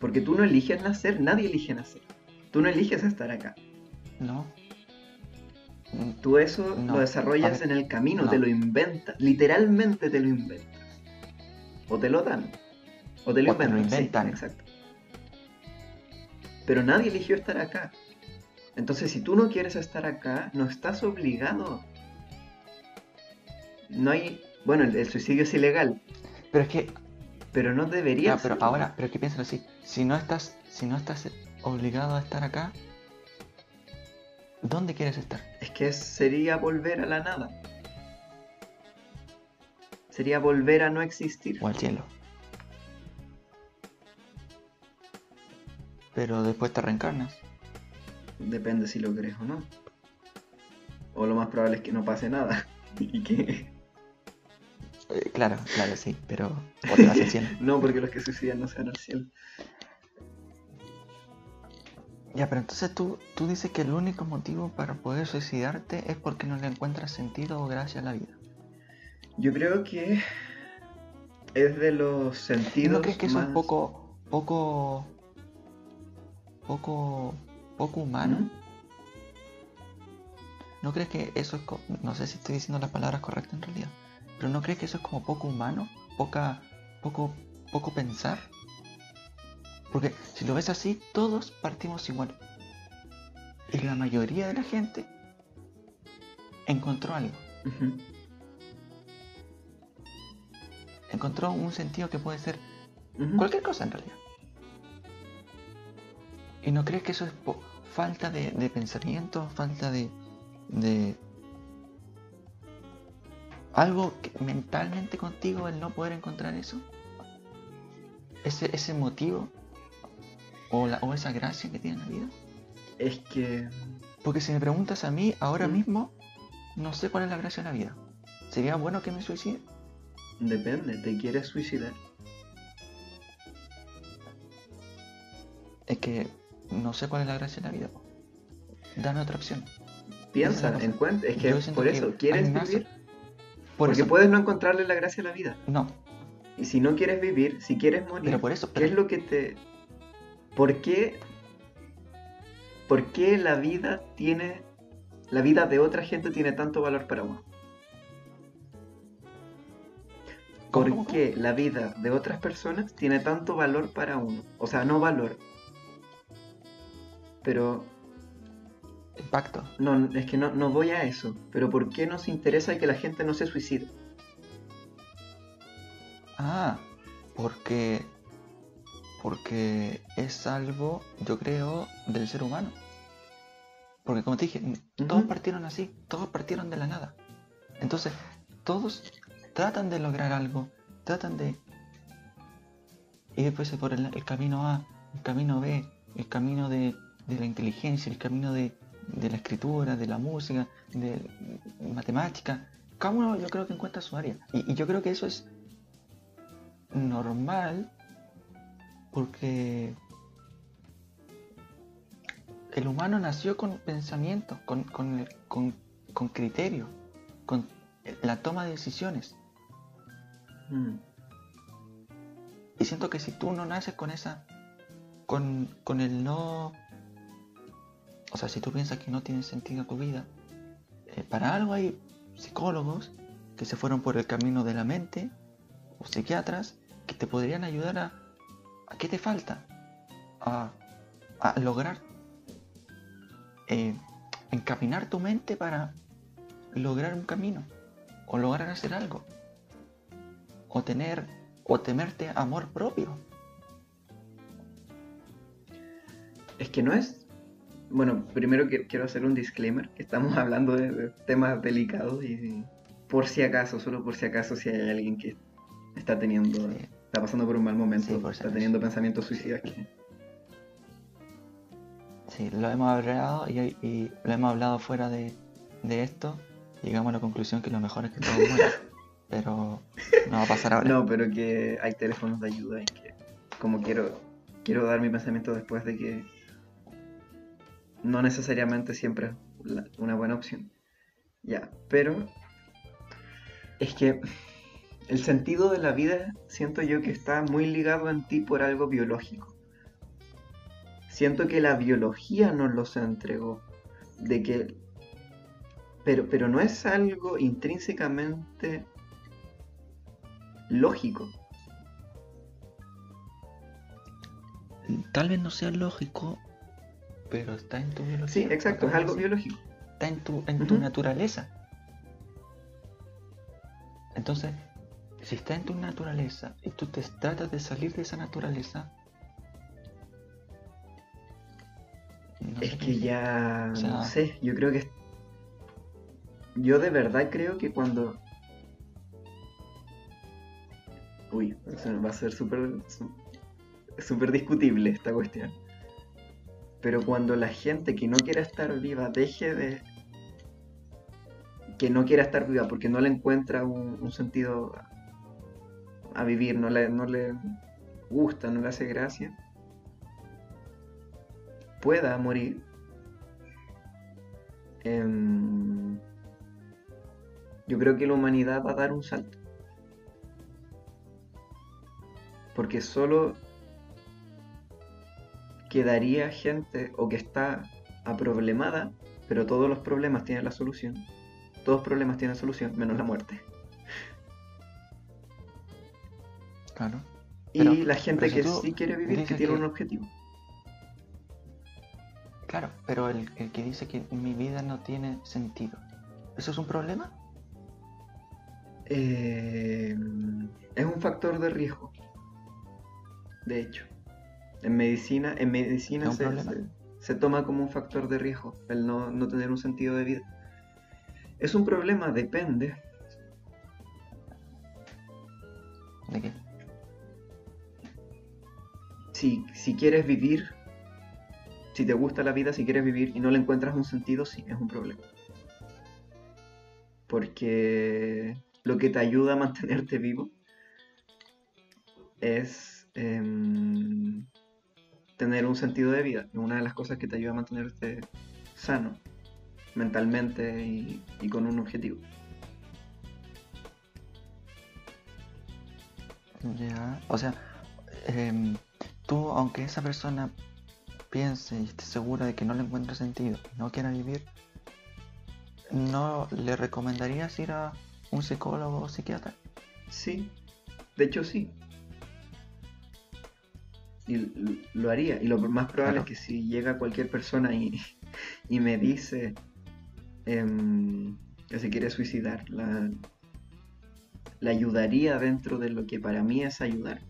Porque tú no eliges nacer, nadie elige nacer. Tú no eliges estar acá. No. Tú eso No, lo desarrollas en el camino, no. te lo inventas, literalmente te lo inventas. O te lo dan. O te lo O te lo inventan. sí, exacto. Pero nadie eligió estar acá. Entonces, si tú no quieres estar acá, no estás obligado. No hay. Bueno, el, el suicidio es ilegal, Pero es que, pero no debería ya, pero ahora, pero es que piénsalo así, si no estás, si no estás obligado a estar acá, ¿dónde quieres estar? Es que sería volver a la nada. Sería volver a no existir. O al cielo. Pero después te reencarnas. Depende si lo crees o no. O lo más probable es que no pase nada. [laughs] Y que. Eh, claro, claro, sí, pero o te vas al cielo. [laughs] No, porque los que suicidan no se van al cielo. Ya, pero entonces tú, tú dices que el único motivo para poder suicidarte es porque no le encuentras sentido o gracia a la vida. Yo creo que es de los ¿Y sentidos. no crees que es más- poco, poco, poco, poco humano? ¿Mm? ¿No crees que eso es, co- no sé si estoy diciendo las palabras correctas en realidad, pero no crees que eso es como poco humano, poca, poco, poco pensar? Porque si lo ves así, todos partimos igual. Y la mayoría de la gente encontró algo, encontró un sentido que puede ser cualquier cosa en realidad. ¿Y no crees que eso es falta de, de pensamiento, falta de, de algo que- mentalmente contigo el no poder encontrar eso? Ese, ese motivo o, la, o esa gracia que tiene la vida. Es que. Porque si me preguntas a mí ahora Mm. mismo, no sé cuál es la gracia de la vida. ¿Sería bueno que me suicide? Depende, ¿te quieres suicidar? Es que no sé cuál es la gracia de la vida. po. Dame otra opción. Piensa, cosa. encuentra. Es que por eso, ¿quieres vivir? Por Porque eso, puedes no encontrarle la gracia a la vida. no, Y si no quieres vivir, si quieres morir, pero por eso, ¿qué es lo que te. ¿Por qué. ¿Por qué la vida tiene. La vida de otra gente tiene tanto valor para uno? ¿Cómo, ¿Por qué la vida de otras personas tiene tanto valor para uno? O sea, no valor. Pero impacto. no, es que no, no voy a eso. Pero ¿por qué nos interesa que la gente no se suicide? Ah, porque porque es algo, yo creo, del ser humano. Porque como te dije, todos partieron así, todos partieron de la nada. Entonces, todos tratan de lograr algo, tratan de... Y después por el, el camino A, el camino B, el camino de, de la inteligencia, el camino de, de la escritura, de la música, de matemática. Cada uno yo creo que encuentra su área. Y, y yo creo que eso es normal porque el humano nació con pensamiento, con, con, con- con criterio, con la toma de decisiones. Mm, Y siento que si tú no naces con esa, con, con el no, o sea, si tú piensas que no tiene sentido tu vida, eh, para algo hay psicólogos que se fueron por el camino de la mente o psiquiatras que te podrían ayudar a, a qué te falta, a, a lograr eh, encaminar tu mente para lograr un camino o lograr hacer algo o tener o temerte amor propio. Es que no es. Bueno, primero que- quiero hacer un disclaimer, que estamos [laughs] hablando de, de temas delicados y por si acaso, solo por si acaso, si hay alguien que está teniendo, Sí. Está pasando por un mal momento, Sí, por si está teniendo pensamientos suicidas que... Sí, lo hemos hablado y, y lo hemos hablado fuera de, de esto. Llegamos a la conclusión que lo mejor es que todos mueran. [laughs] pero no va a pasar ahora. No, pero que hay teléfonos de ayuda y que como quiero quiero dar mi pensamiento después de que no necesariamente siempre es una buena opción. Ya, pero es que el sentido de la vida siento yo que está muy ligado en ti por algo biológico. Siento que la biología nos los entregó. De que. Pero, pero no es algo intrínsecamente lógico. Tal vez no sea lógico, pero está en tu biología. Sí, exacto, es algo biológico. Está en tu, en tu naturaleza. Entonces, si está en tu naturaleza y tú te tratas de salir de esa naturaleza, no Es que ya, O sea- no sé, yo creo que... Yo de verdad creo que cuando... Uy, va a ser súper... súper discutible esta cuestión. Pero cuando la gente que no quiera estar viva deje de... Que no quiera estar viva porque no le encuentra un, un sentido a vivir, no le, no le gusta, no le hace gracia, pueda morir. em, yo creo que la humanidad va a dar un salto. Porque solo quedaría gente o que está aproblemada, pero todos los problemas tienen la solución. Todos los problemas tienen solución, menos la muerte. Claro. Y la gente que sí quiere vivir, que tiene que- un objetivo. Claro, pero el, el que dice que mi vida no tiene sentido, ¿eso es un problema? Eh, es un factor de riesgo. De hecho, en medicina, en medicina ¿Es un se, se- se toma como un factor de riesgo el no, no tener un sentido de vida. Es un problema, depende. ¿De qué? Si, si quieres vivir, si te gusta la vida, si quieres vivir y no le encuentras un sentido, sí, es un problema. Porque lo que te ayuda a mantenerte vivo es em, tener un sentido de vida. Una de las cosas que te ayuda a mantenerte sano mentalmente y, con un objetivo. Ya, o sea, em, tú, aunque esa persona piense y esté segura de que no le encuentra sentido, no quiera vivir, ¿no le recomendarías ir a un psicólogo o psiquiatra? Sí, de hecho sí. Y lo haría. Y lo más probable Claro. es que si llega cualquier persona y, [laughs] y me dice em, que se quiere suicidar, la, la ayudaría dentro de lo que para mí es ayudar.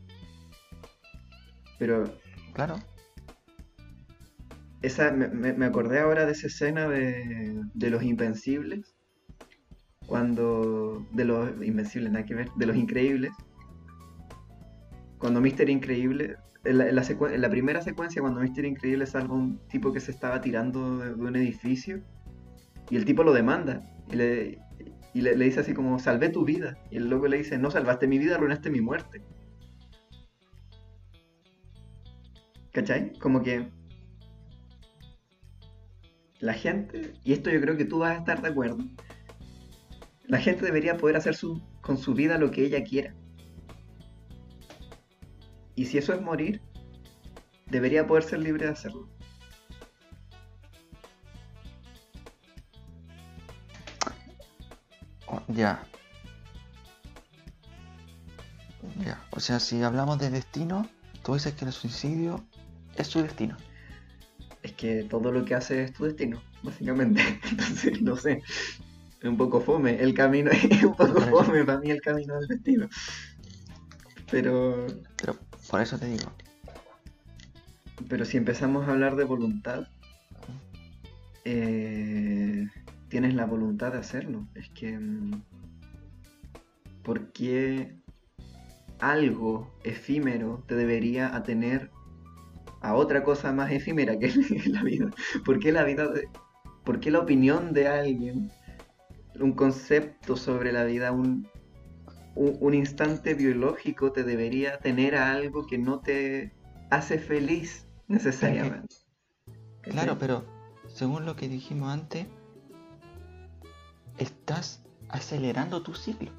Pero Claro, esa, me, me- acordé ahora de esa escena de, de los invencibles. Cuando. De los invencibles, nada que ver. De los increíbles. Cuando Mr. Increíble. En la, en la secue- en la primera secuencia, cuando Mr. Increíble salva a un tipo que se estaba tirando de, de un edificio. Y el tipo lo demanda. Y le, y le, le dice así como: Salvé tu vida. Y el loco le dice: No salvaste mi vida, arruinaste mi muerte. ¿Cachai? Como que la gente, y esto yo creo que tú vas a estar de acuerdo, la gente debería poder hacer su- con su vida lo que ella quiera. Y si eso es morir, debería poder ser libre de hacerlo. o- ya. Ya, o sea, si hablamos de destino, tú dices que el suicidio es su destino. Es que todo lo que hace es tu destino, básicamente. [laughs] Entonces, no sé. Es un poco fome. El camino [laughs] es un poco fome para mí el camino del destino. Pero Pero por eso te digo, Pero si empezamos a hablar de voluntad, eh, tienes la voluntad de hacerlo. Es que, mm, ¿por qué algo efímero te debería atener a otra cosa más efímera que es [laughs] la vida. ¿Por qué la vida, de- por qué la opinión de alguien, un concepto sobre la vida, un, un, un instante biológico te debería tener a algo que no te hace feliz necesariamente? [laughs] Claro, pero según lo que dijimos antes, estás acelerando tu ciclo.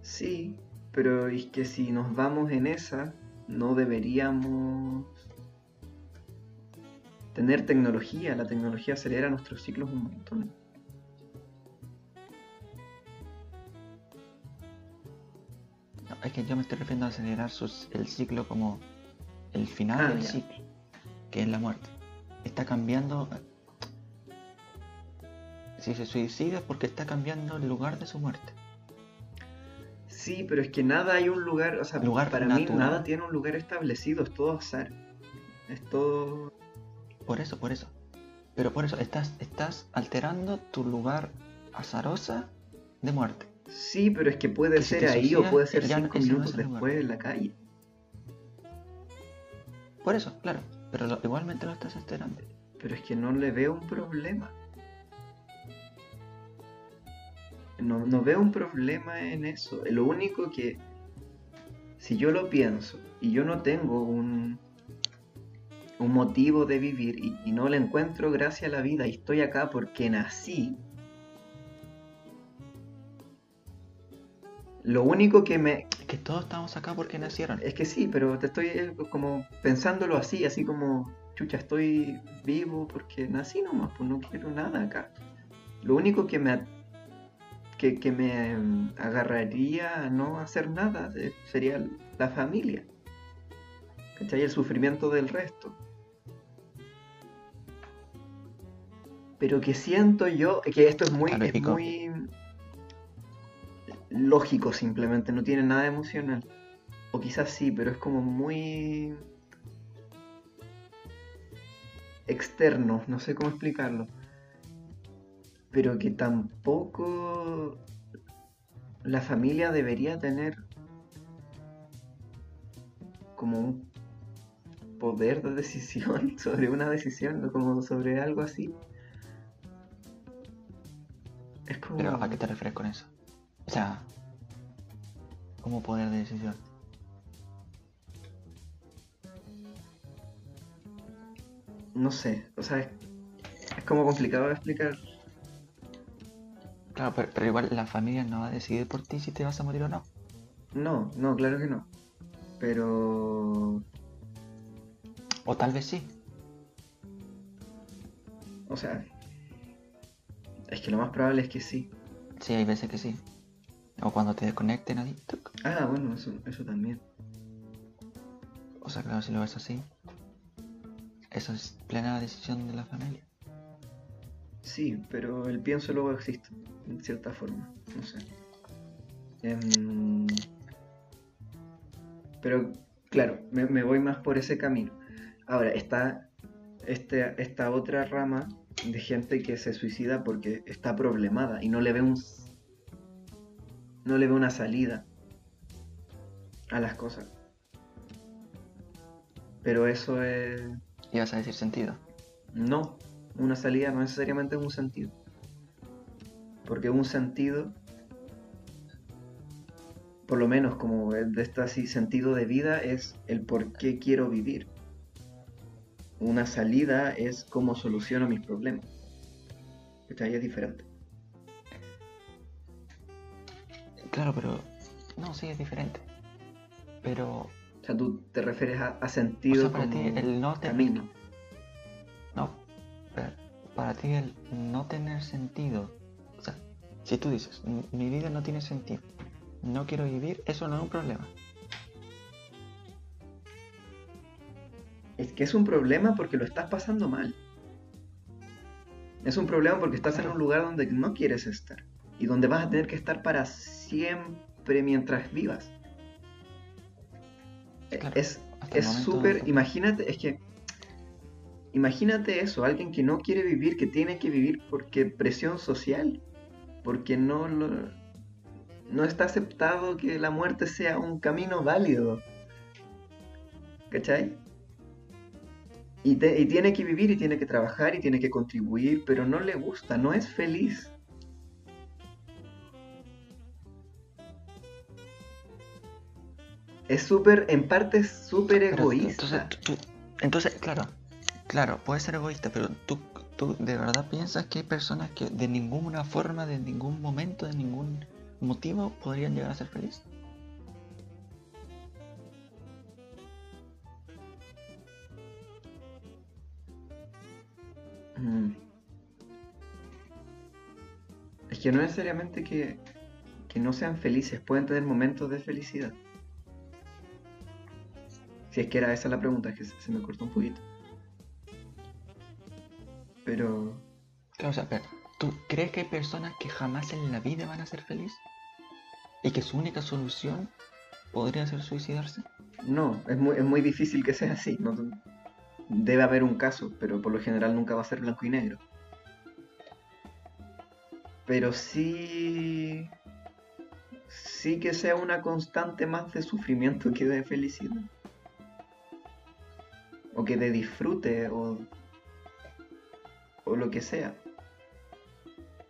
Sí, pero es que si nos vamos en esa, no deberíamos tener tecnología. La tecnología acelera nuestros ciclos un montón. No, es que yo me estoy refiriendo a acelerar sus- el ciclo como el final Ah, del ya. ciclo, que es la muerte. Está cambiando. Si se suicida es porque está cambiando el lugar de su muerte. Sí, pero es que nada hay un lugar, o sea, Lugar para mí nada tiene un lugar establecido, es todo azar. Es todo... Por eso, por eso. Pero por eso, estás, estás alterando tu lugar azarosa de muerte. Sí, pero es que puede Que ser ahí o puede ser cinco no minutos después en la calle. Por eso, claro. Pero lo- igualmente lo estás alterando. Pero es que no le veo un problema. No, no veo un problema en eso. Lo único que, si yo lo pienso y yo no tengo un, un motivo de vivir y, y no le encuentro gracia a la vida y estoy acá porque nací, lo único que me, Es que todos estamos acá porque nacieron. es que sí, pero te estoy eh, como pensándolo así, así como, chucha, estoy vivo porque nací nomás, pues no quiero nada acá. Lo único que me, que, que me agarraría a no hacer nada eh, sería la familia. ¿Cachai? El sufrimiento del resto. Pero que siento yo, que esto es muy lógico simplemente, no tiene nada emocional. O quizás sí, pero es como muy externo, no sé cómo explicarlo. Pero que tampoco la familia debería tener como un poder de decisión [laughs] sobre una decisión, o como sobre algo así. Es como... Pero ¿a qué te refieres con eso? O sea, como poder de decisión. No sé, o sea, es, es como complicado de explicar. Claro, pero, pero igual la familia no va a decidir por ti si te vas a morir o no. No, no, claro que no. Pero... O tal vez sí. O sea... Es que lo más probable es que sí. Sí, hay veces que sí. O cuando te desconecten así. tuc. Ah, bueno, eso, eso también. O sea, claro, si lo ves así. Eso es plena decisión de la familia. Sí, pero el pienso luego existe, en cierta forma. No sé. Em, pero, claro, me, me voy más por ese camino. Ahora, está este, esta otra rama de gente que se suicida porque está problemada y no le ve un no le ve una salida a las cosas. Pero eso es Y vas a decir sentido. no, una salida no necesariamente es un sentido. Porque un sentido, por lo menos como de este así, sentido de vida, es el por qué quiero vivir. Una salida es cómo soluciono mis problemas. ¿Cachai? Es diferente. Claro, pero. No, sí, es diferente. Pero. O sea, tú te refieres a, a O sentido sea, para como ti el no camino. Para ti el no tener sentido. O sea, si tú dices, "Mi- vida no tiene sentido. No quiero vivir, eso no es un problema. Es que es un problema porque lo estás pasando mal. Es un problema porque estás en un lugar donde no quieres estar. Y donde vas a tener que estar para siempre mientras vivas. Claro, Es súper... Imagínate, es que... Imagínate eso, alguien que no quiere vivir, que tiene que vivir porque presión social, porque no lo- no está aceptado que la muerte sea un camino válido. ¿Cachai? Y, te- y tiene que vivir y tiene que trabajar y tiene que contribuir, pero no le gusta, no es feliz. Es súper, en parte es súper egoísta. Entonces, tú- entonces, claro, claro, puede ser egoísta, pero tú, tú de verdad piensas que hay personas que de ninguna forma, de ningún momento, de ningún motivo podrían llegar a ser felices. Mm. Es que no necesariamente que, que no sean felices, pueden tener momentos de felicidad. Si es que era esa la pregunta, que se me cortó un poquito. Pero Claro, o sea, pero, ¿tú crees que hay personas que jamás en la vida van a ser felices? Y que su única solución podría ser suicidarse. no, es muy, es muy difícil que sea así. no- debe haber un caso, pero por lo general nunca va a ser blanco y negro. Pero sí... Sí que sea una constante más de sufrimiento que de felicidad. O que de disfrute o... O lo que sea.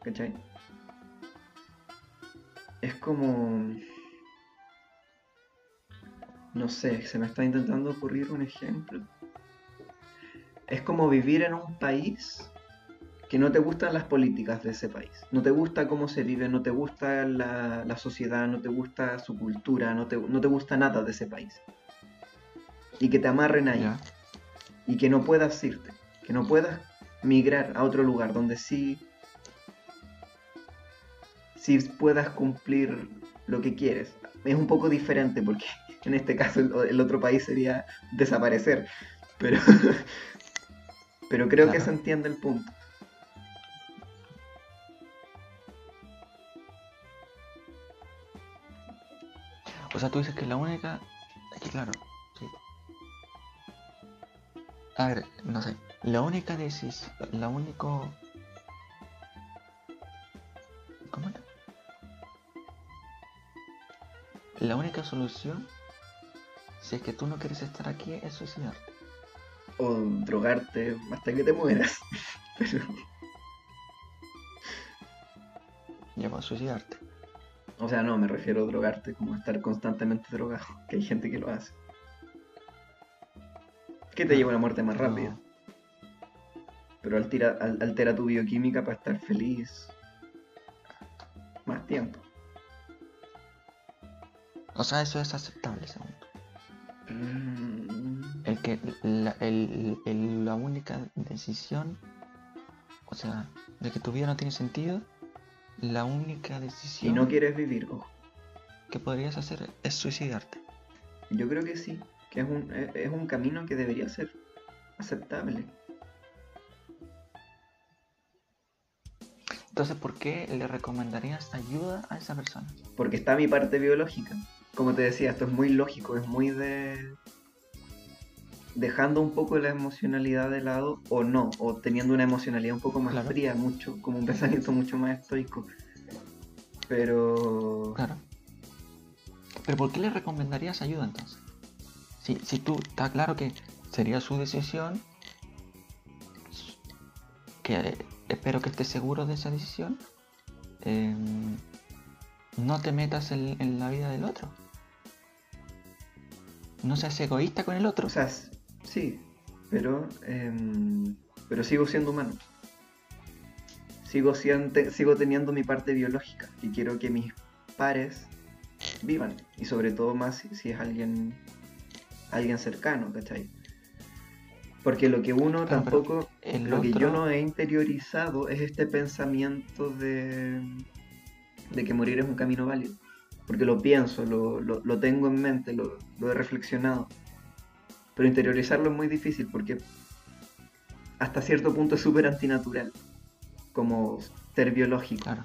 ¿Cachai? Es como... No sé, se me está intentando ocurrir un ejemplo. Es como vivir en un país que no te gustan las políticas de ese país. No te gusta cómo se vive, no te gusta la, la sociedad, no te gusta su cultura, no te, no te gusta nada de ese país. Y que te amarren ahí. Y que no puedas irte. Que no puedas migrar a otro lugar donde sí... Sí puedas cumplir lo que quieres. Es un poco diferente porque [laughs] en este caso el, otro país sería desaparecer. Pero... [laughs] Pero creo que se entiende el punto. O sea, tú dices que la única. Es que claro, sí. A ver, no sé. La única decisión. La único. ¿Cómo era? La única solución. Si es que tú no quieres estar aquí, es suicidarte. O drogarte hasta que te mueras. [laughs] Pero... Ya pues, suicidarte. O sea, no, me refiero a drogarte como estar constantemente drogado. Que hay gente que lo hace. Que te No, lleva a una muerte más no. rápida. Pero altera, al- altera tu bioquímica para estar feliz más tiempo. O sea, eso es aceptable, según tú. Mm, El que la, el- el- la única decisión, o sea, de que tu vida no tiene sentido, la única Si decisión no quieres vivir, ojo. que podrías hacer es suicidarte. Yo creo que sí. Que es un, es un camino que debería ser aceptable. Entonces, ¿por qué le recomendarías ayuda a esa persona? Porque está mi parte biológica. Como te decía, esto es muy lógico, es muy de... Dejando un poco la emocionalidad de lado o no, o teniendo una emocionalidad un poco más Claro. fría, mucho, como un pensamiento mucho más estoico. Pero... Claro. Pero ¿por qué le recomendarías ayuda entonces? Si, si tú, está claro que sería su decisión, que espero que estés seguro de esa decisión, em, no te metas en, en la vida del otro. No seas egoísta con el otro. O sea, sí, pero... em, pero sigo siendo humano. Sigo, siente- sigo teniendo mi parte biológica y quiero que mis pares vivan. Y sobre todo más si, si es alguien, alguien cercano, ¿cachai? Porque lo que uno tampoco, el lo que yo no he interiorizado es este pensamiento de, de que morir es un camino válido. Porque lo pienso, lo, lo- lo tengo en mente, lo, lo he reflexionado. Pero interiorizarlo es muy difícil porque hasta cierto punto es súper antinatural. Como ser biológico. Claro.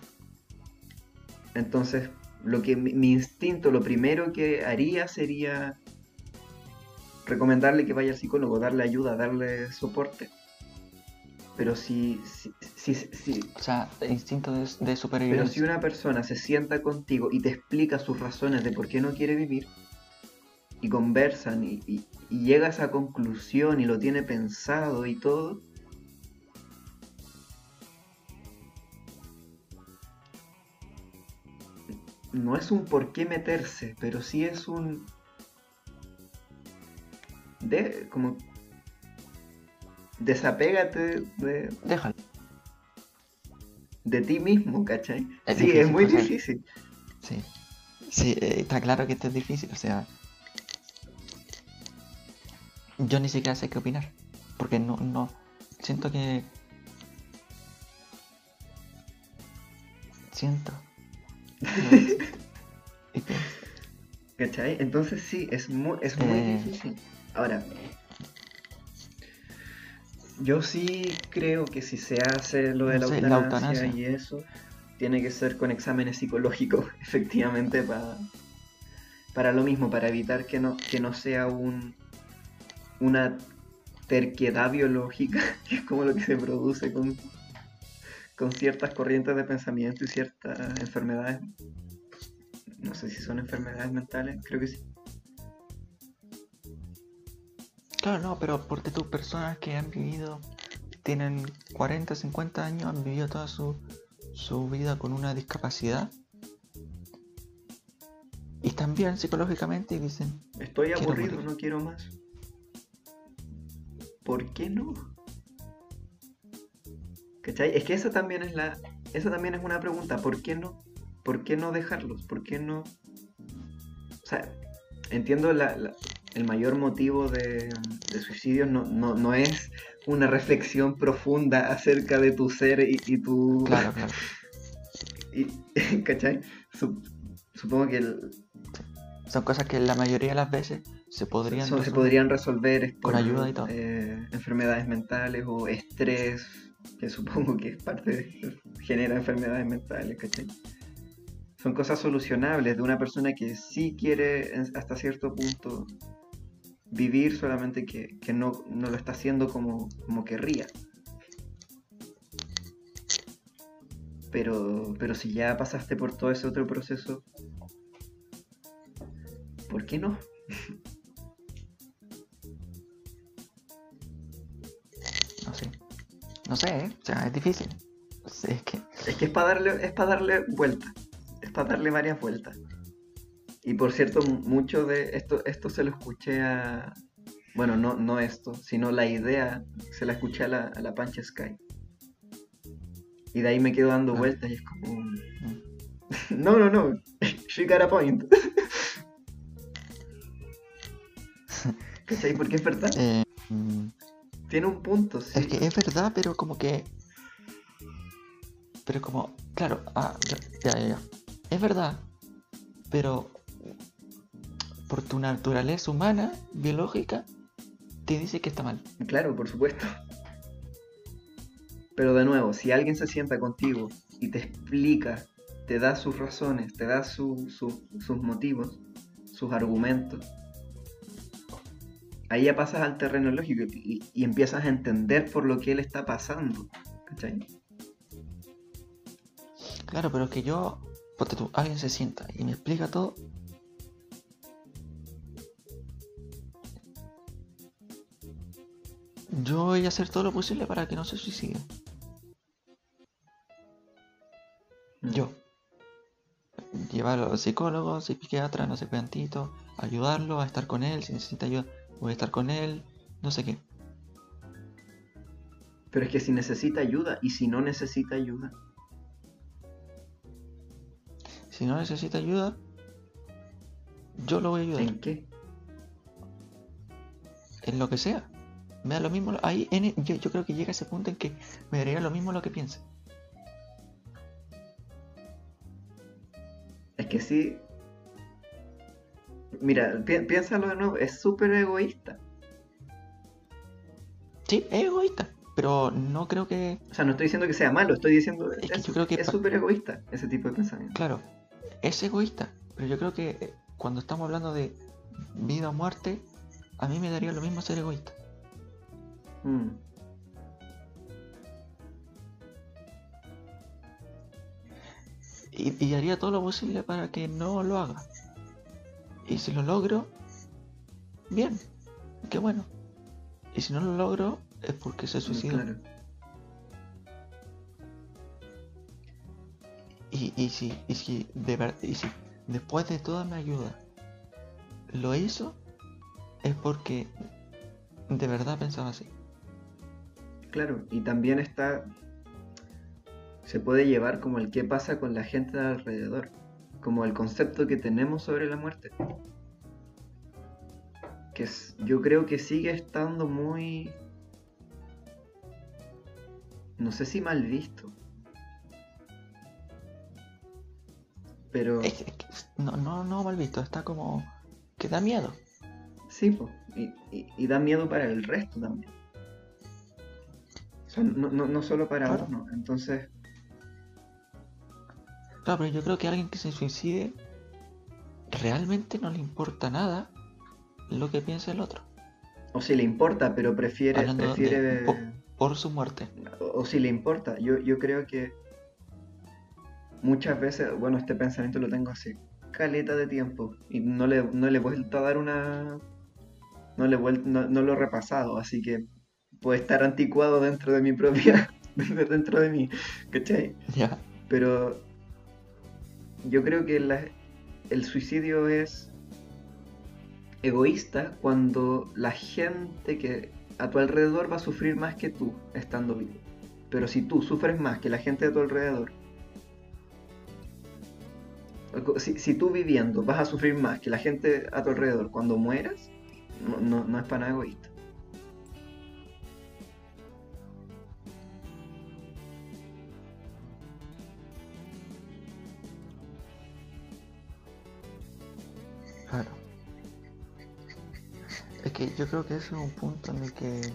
Entonces, lo que mi, mi instinto, lo primero que haría sería recomendarle que vaya al psicólogo, darle ayuda, darle soporte. Pero si, si, si, si- O sea, instinto de, de pero supervivencia. si una persona se sienta contigo y te explica sus razones de por qué no quiere vivir, y conversan y, y, y llega a esa conclusión y lo tiene pensado y todo, no es un por qué meterse, pero sí es un... De, como... Desapégate de, Déjalo. de ti mismo, ¿cachai? Es sí, difícil, es muy o sea, difícil. Sí. Sí, eh, está claro que esto es difícil, o sea. Yo ni siquiera sé qué opinar. Porque no, no. Siento que. Siento. [laughs] ¿Cachai? Entonces sí, es muy, es muy Eh. difícil. Ahora, yo sí creo que si se hace lo de No la, sé, la eutanasia, eutanasia. y eso, tiene que ser con exámenes psicológicos, [laughs] efectivamente, para para lo mismo, para evitar que no, que no sea un una terquedad biológica, [laughs] que es como lo que se produce con, con ciertas corrientes de pensamiento y ciertas enfermedades. No sé si son enfermedades mentales, creo que sí. Claro, no, pero porque tú, personas que han vivido, tienen 40, 50 años, han vivido toda su, su vida con una discapacidad. Y bien psicológicamente y dicen, Estoy aburrido, morir. no quiero más. ¿Por qué no? ¿Cachai? Es que esa también es la. Esa también es una pregunta. ¿Por qué no? ¿Por qué no dejarlos? ¿Por qué no? O sea, entiendo la- la- el mayor motivo de, de suicidios no, no, no es una reflexión profunda acerca de tu ser y, y tu. claro, claro. [laughs] y- ¿Cachai? Sup- supongo que el- Son cosas que la mayoría de las veces se podrían Son- se resolver. podrían resolver es Con por, ayuda y todo. eh, enfermedades mentales o estrés, que supongo que es parte de, genera enfermedades mentales, ¿cachai? Son cosas solucionables de una persona que sí quiere hasta cierto punto vivir, solamente que, que no, no lo está haciendo como, como querría. Pero, pero si ya pasaste por todo ese otro proceso, ¿por qué no? [laughs] No sé. No sé, ¿eh? O sea, es difícil. Es que... Es que es para darle, es para darle vueltas. Es para darle varias vueltas. Y por cierto, mu- mucho de esto, esto se lo escuché a. Bueno, no, no esto, sino la idea se la escuché a la, a la Pancha Sky. Y de ahí me quedo dando Ah. vueltas y es como. [laughs] No, no, no. [laughs] She got a point. [laughs] ¿Cachai? Porque es verdad. eh, Tiene un punto, sí. Es que es verdad, pero como que. Pero como. Claro, ah, ya, ya, ya. Es verdad, pero. Por tu naturaleza humana, biológica, te dice que está mal. Claro, por supuesto. Pero de nuevo, si alguien se sienta contigo y te explica, te da sus razones, te da su- su- sus motivos, sus argumentos, ahí ya pasas al terreno lógico y, y empiezas a entender por lo que él está pasando. ¿Cachai? Claro, pero es que yo. Ponte tú, alguien se sienta y me explica todo. Yo voy a hacer todo lo posible para que no se suicide. Mm. Yo. Llevarlo al psicólogo, psiquiatra, no sé cuántito, ayudarlo a estar con él, si necesita ayuda, voy a estar con él, no sé qué. Pero es que si necesita ayuda y si no necesita ayuda, Si no necesita ayuda, yo lo voy a ayudar. ¿en qué? En lo que sea. Me da lo mismo. Ahí, en, yo, yo creo que llega ese punto en que me daría lo mismo lo que piense. Es que sí. Mira, pi- piénsalo de nuevo, es súper egoísta. Sí, es egoísta. Pero no creo que. O sea, no estoy diciendo que sea malo, estoy diciendo Es que es yo creo que es súper egoísta ese tipo de pensamiento. Claro, es egoísta. Pero yo creo que eh, cuando estamos hablando de vida o muerte, a mí me daría lo mismo ser egoísta. Mm. Y, y haría todo lo posible para que no lo haga. Y si lo logro, bien, qué bueno. Y si no lo logro, es porque se suicidó. Claro. Y, y si, y si de ver- y si después de toda mi ayuda lo hizo, es porque de verdad pensaba así. Claro, y también está, se puede llevar como el qué pasa con la gente de alrededor, como el concepto que tenemos sobre la muerte. Que es- yo creo que sigue estando muy, no sé si mal visto, pero Es es no, no, no mal visto, está como que da miedo. sí, po, y, y- y da miedo para el resto también. Sea, no, no, no solo para Claro. uno, entonces... Claro, pero yo creo que a alguien que se suicide realmente no le importa nada lo que piense el otro. O si le importa, pero prefiere, Hablando prefiere po- por su muerte. o, o si le importa. Yo, yo creo que muchas veces, bueno, este pensamiento lo tengo así, caleta de tiempo, y no le, no le he vuelto a dar una... No, le he vuel- no, no lo he repasado, así que puede estar anticuado dentro de mi propia... [laughs] dentro de mí, ¿cachai? Pero yo creo que la- el suicidio es egoísta cuando la gente que a tu alrededor va a sufrir más que tú estando vivo. Pero si tú sufres más que la gente a tu alrededor, si, si tú viviendo vas a sufrir más que la gente a tu alrededor cuando mueras, no, no, no es para nada egoísta. Yo creo que ese es un punto en el que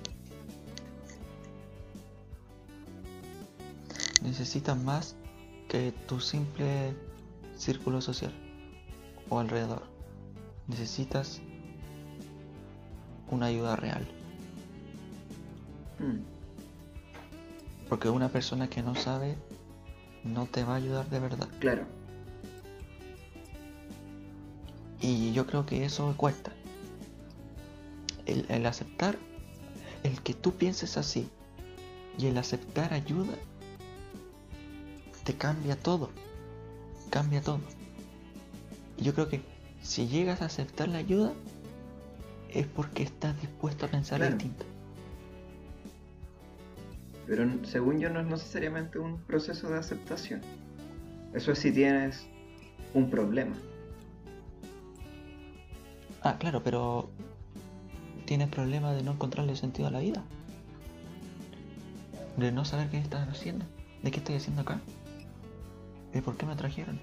necesitas más que tu simple círculo social o alrededor. Necesitas una ayuda real. Mm, Porque una persona que no sabe no te va a ayudar de verdad. claro, Y yo creo que eso cuesta. El, el aceptar, el que tú pienses así y el aceptar ayuda, te cambia todo. Cambia todo. Y yo creo que si llegas a aceptar la ayuda, es porque estás dispuesto a pensar Claro. distinto. pero según yo no es necesariamente un proceso de aceptación. Eso es si tienes un problema. Ah, claro, pero tienes problemas de no encontrarle sentido a la vida. De no saber qué estás haciendo. ¿De qué estoy haciendo acá? ¿De por qué me trajeron?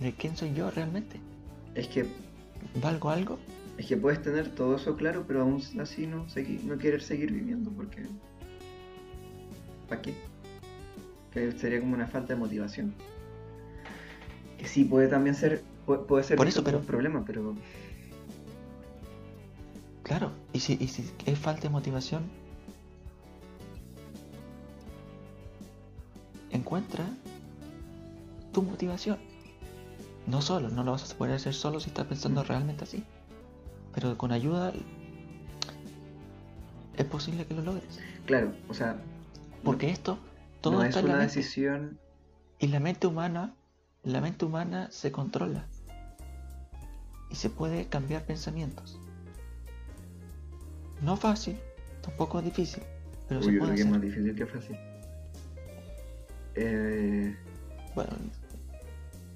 ¿De quién soy yo realmente? Es que, ¿Valgo algo? es que puedes tener todo eso claro, pero aún así no, segui- no querer seguir viviendo porque... ¿Para qué? Que sería como una falta de motivación. Que sí, puede también ser... pu- Puede ser Por eso, pero- un problema, pero... Y si, y si es falta de motivación, encuentra tu motivación. No solo, no lo vas a poder hacer solo si estás pensando realmente así. Pero con ayuda es posible que lo logres. Claro, o sea... Porque esto, todo no es está en la una mente. decisión... Y la mente humana, la mente humana se controla. Y se puede cambiar pensamientos. No fácil, tampoco difícil, pero Uy, se yo puede creo que es más difícil que fácil. Eh, Bueno,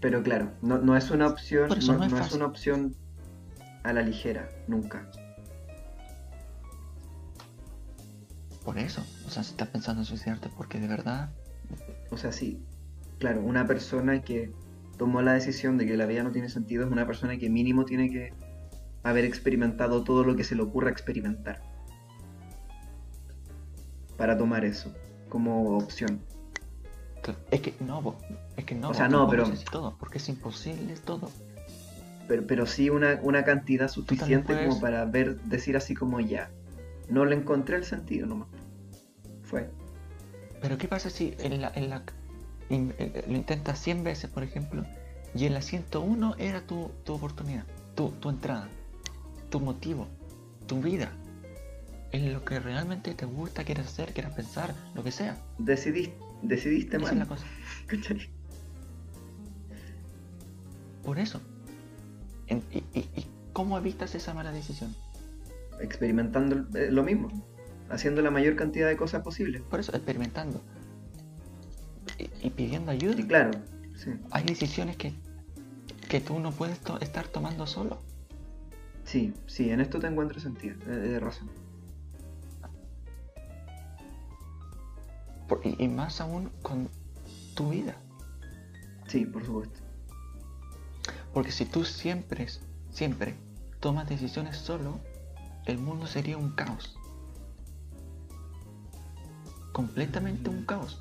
Pero claro, no, no es una opción, no, no es no es una opción a la ligera, nunca. por eso. O sea, si estás pensando en suicidarte porque de verdad. O sea, sí, claro, una persona que tomó la decisión de que la vida no tiene sentido es una persona que mínimo tiene que haber experimentado todo lo que se le ocurra experimentar. Para tomar eso como opción. Es que no, es que no. O sea, no, pero- todo, porque es imposible todo. Pero, pero sí una, una cantidad suficiente puedes- como para ver, decir así como ya. No le encontré el sentido nomás. Fue. Pero ¿qué pasa si en la, en la in- eh, lo intentas 100 veces, por ejemplo, y en la 101 era tu, tu oportunidad? tu, tu entrada, tu motivo, tu vida, en lo que realmente te gusta, quieres hacer, quieres pensar, lo que sea. Decidiste, decidiste Esa es la mal. cosa. [laughs] Por eso. En- y, y- y cómo evitas esa mala decisión? Experimentando eh, lo mismo. Haciendo la mayor cantidad de cosas posibles. Por eso, experimentando. Y, y pidiendo ayuda. Y claro, sí. Hay decisiones que, que tú no puedes to- estar tomando solo. Sí, sí, en esto te encuentro sentido. de razón. Por- y, y más aún con tu vida. Sí, por supuesto. Porque si tú siempre, siempre tomas decisiones solo, el mundo sería un caos. Completamente un caos.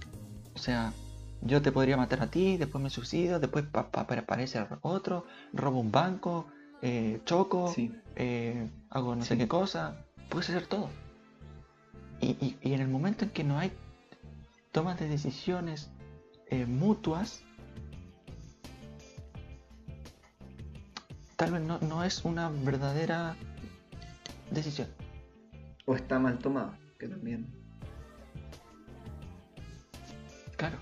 O sea, yo te podría matar a ti, después me suicido, después pa- pa- aparece otro, robo un banco, eh, choco, Sí. eh, hago no sé qué cosa, puedes hacer todo. Y, y- y en el momento en que no hay tomas de decisiones eh, mutuas, tal vez no, no es una verdadera decisión. O está mal tomado, que también. Claro,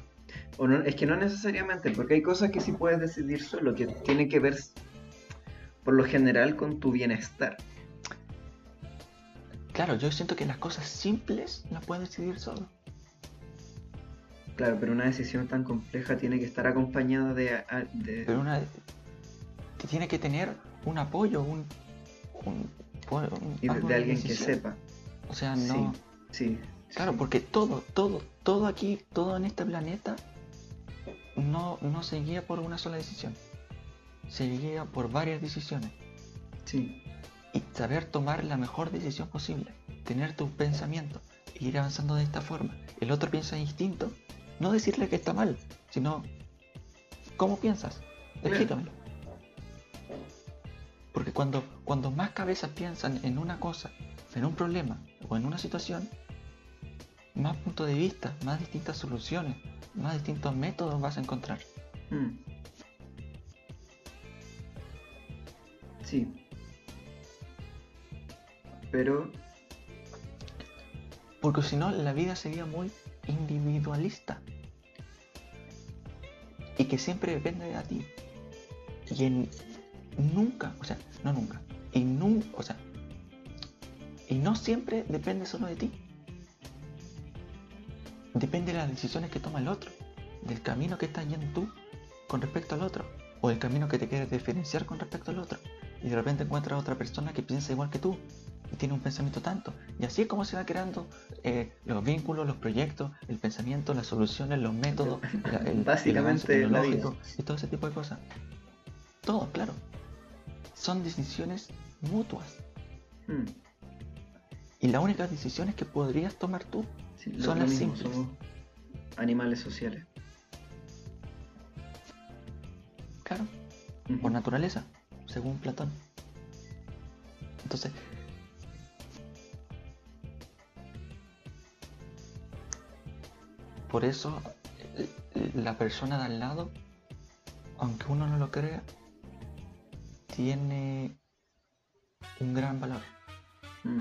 O no, es que no necesariamente, porque hay cosas que sí puedes decidir solo, que tienen que ver por lo general con tu bienestar. claro, yo siento que las cosas simples las puedes decidir solo. Claro, pero una decisión tan compleja tiene que estar acompañada de... de- Pero una tiene que tener un apoyo, un, un- un- y de, alguien que sepa. O sea, no. Sí, Claro, sí. porque todo, todo, todo aquí, todo en este planeta no, no se guía por una sola decisión. Se guía por varias decisiones. Sí, Y saber tomar la mejor decisión posible. Tener tu pensamiento. e ir avanzando de esta forma. El otro piensa distinto. No decirle que está mal, sino ¿cómo piensas? Explícamelo. Porque cuando, cuando más cabezas piensan en una cosa, en un problema o en una situación, más puntos de vista, más distintas soluciones, más distintos métodos vas a encontrar. Mm. Sí. Pero, Porque si no, la vida sería muy individualista. Y que siempre depende de ti. Y en nunca, o sea, no nunca. Y nunca, o sea, y no siempre depende solo de ti. Depende de las decisiones que toma el otro, del camino que estás yendo tú con respecto al otro, o del camino que te quieres diferenciar con respecto al otro. Y de repente encuentras a otra persona que piensa igual que tú y tiene un pensamiento tanto. Y así es como se va creando eh, los vínculos, los proyectos, el pensamiento, las soluciones, los métodos, [laughs] la- el, el Básicamente avance la vida. tecnológico y todo ese tipo de cosas. Todo, claro. Son decisiones mutuas. mm, Y las únicas decisiones que podrías tomar tú sí, Son las mismo, simples. somos animales sociales. Claro, por naturaleza, según Platón. Entonces, por eso eh, la persona de al lado, aunque uno no lo crea, tiene un gran valor, Mm,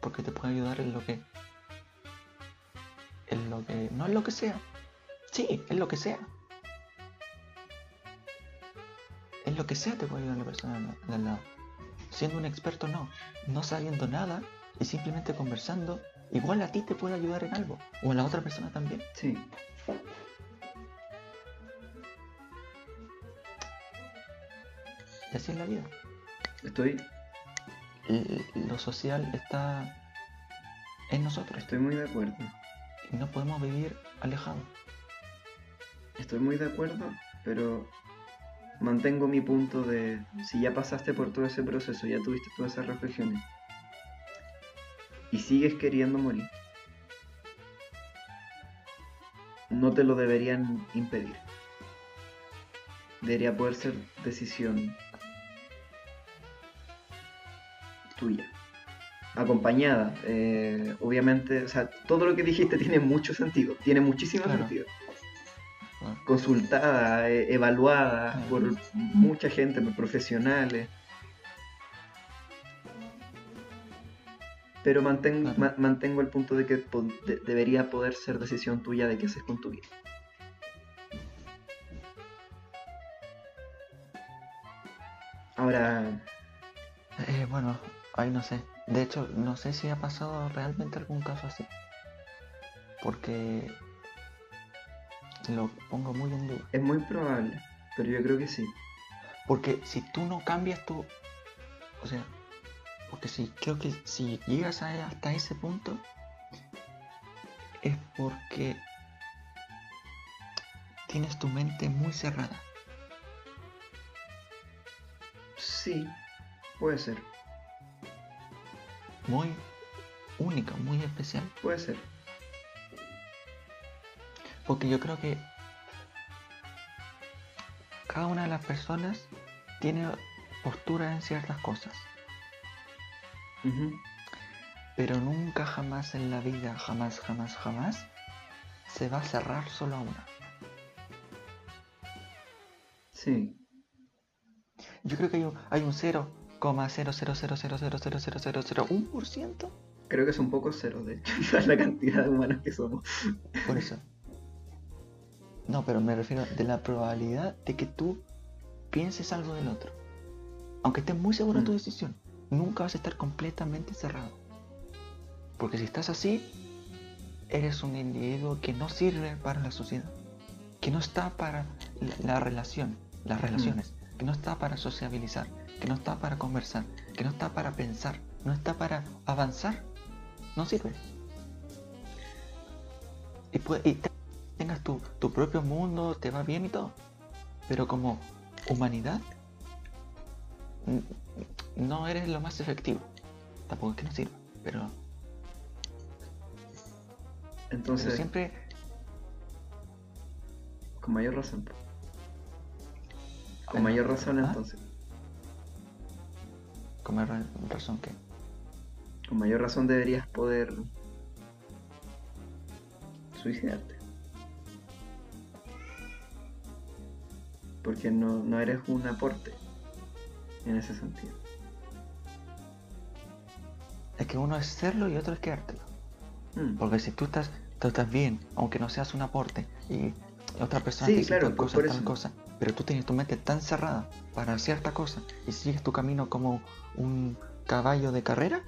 porque te puede ayudar en lo que, en lo que, no en lo que sea, sí, en lo que sea. Lo que sea te puede ayudar la persona de al lado. Siendo un experto no, no sabiendo nada y simplemente conversando, igual a ti te puede ayudar en algo, o a la otra persona también. Sí, Y así es la vida. estoy, Lo social está en nosotros estoy muy de acuerdo. y no podemos vivir alejados. Estoy muy de acuerdo, pero mantengo mi punto de si ya pasaste por todo ese proceso, ya tuviste todas esas reflexiones y sigues queriendo morir, no te lo deberían impedir. Debería poder ser decisión tuya. Acompañada, eh, obviamente, o sea, todo lo que dijiste tiene mucho sentido, tiene muchísimo Claro. sentido. Consultada, e- evaluada por mucha gente, por profesionales. Pero manten- Claro. ma- mantengo el punto de que po- de- debería poder ser decisión tuya de qué haces con tu vida. Ahora, Eh, bueno, ahí no sé. De hecho, no sé si ha pasado realmente algún caso así. Porque lo pongo muy en duda. es muy probable, pero yo creo que sí. Porque si tú no cambias tu... O sea, porque si creo que si llegas a- hasta ese punto es porque tienes tu mente muy cerrada. Sí, puede ser, Muy única, muy especial. puede ser. Porque yo creo que cada una de las personas tiene postura en ciertas cosas. Pero nunca jamás en la vida, jamás, jamás, jamás, se va a cerrar solo a una. Sí, Yo creo que hay un, hay un 0,00000000001% creo que son pocos ceros, de hecho, esa es [laughs] la cantidad de humanos que somos. por eso. No, pero me refiero de la probabilidad de que tú pienses algo del otro. Aunque estés muy seguro de tu Mm. decisión, nunca vas a estar completamente cerrado. Porque si estás así, eres un individuo que no sirve para la sociedad, que no está para la, la relación, las relaciones, que no está para sociabilizar, que no está para conversar, que no está para pensar, no está para avanzar, no sirve. Y, pue- y tengas tu, tu propio mundo, te va bien y todo, pero como humanidad no eres lo más efectivo. Tampoco es que no sirva, pero, pero Entonces, siempre con mayor razón. Con mayor razón ¿ah? entonces. con ra- razón que Con mayor razón deberías poder suicidarte. Porque no, no eres un aporte en ese sentido. es que uno es serlo y otro es quedártelo. Mm. Porque si tú estás, tú estás bien, aunque no seas un aporte, y otra persona Sí, te dice claro, tal por- cosa, por tal cosa, pero tú tienes tu mente tan cerrada para cierta cosa y sigues tu camino como un caballo de carrera,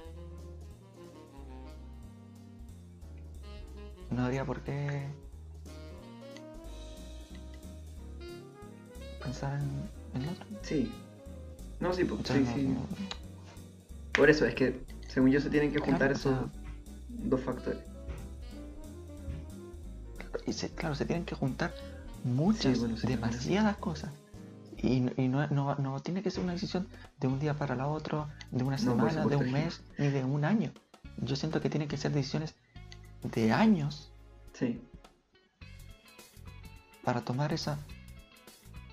no habría por qué pensar en, otro. Sí. No, sí, po, O sea, sí, no- sí. no- Por eso, es que según yo se tienen que Claro, juntar o esos sea- dos factores. y se- claro, se tienen que juntar muchas, Sí, bueno, sí, demasiadas cosas. Y, no- y no, no, no tiene que ser una decisión de un día para la otro, de una semana, de un mes, ni de un año. Yo siento que tienen que ser decisiones de años Sí. para tomar esa,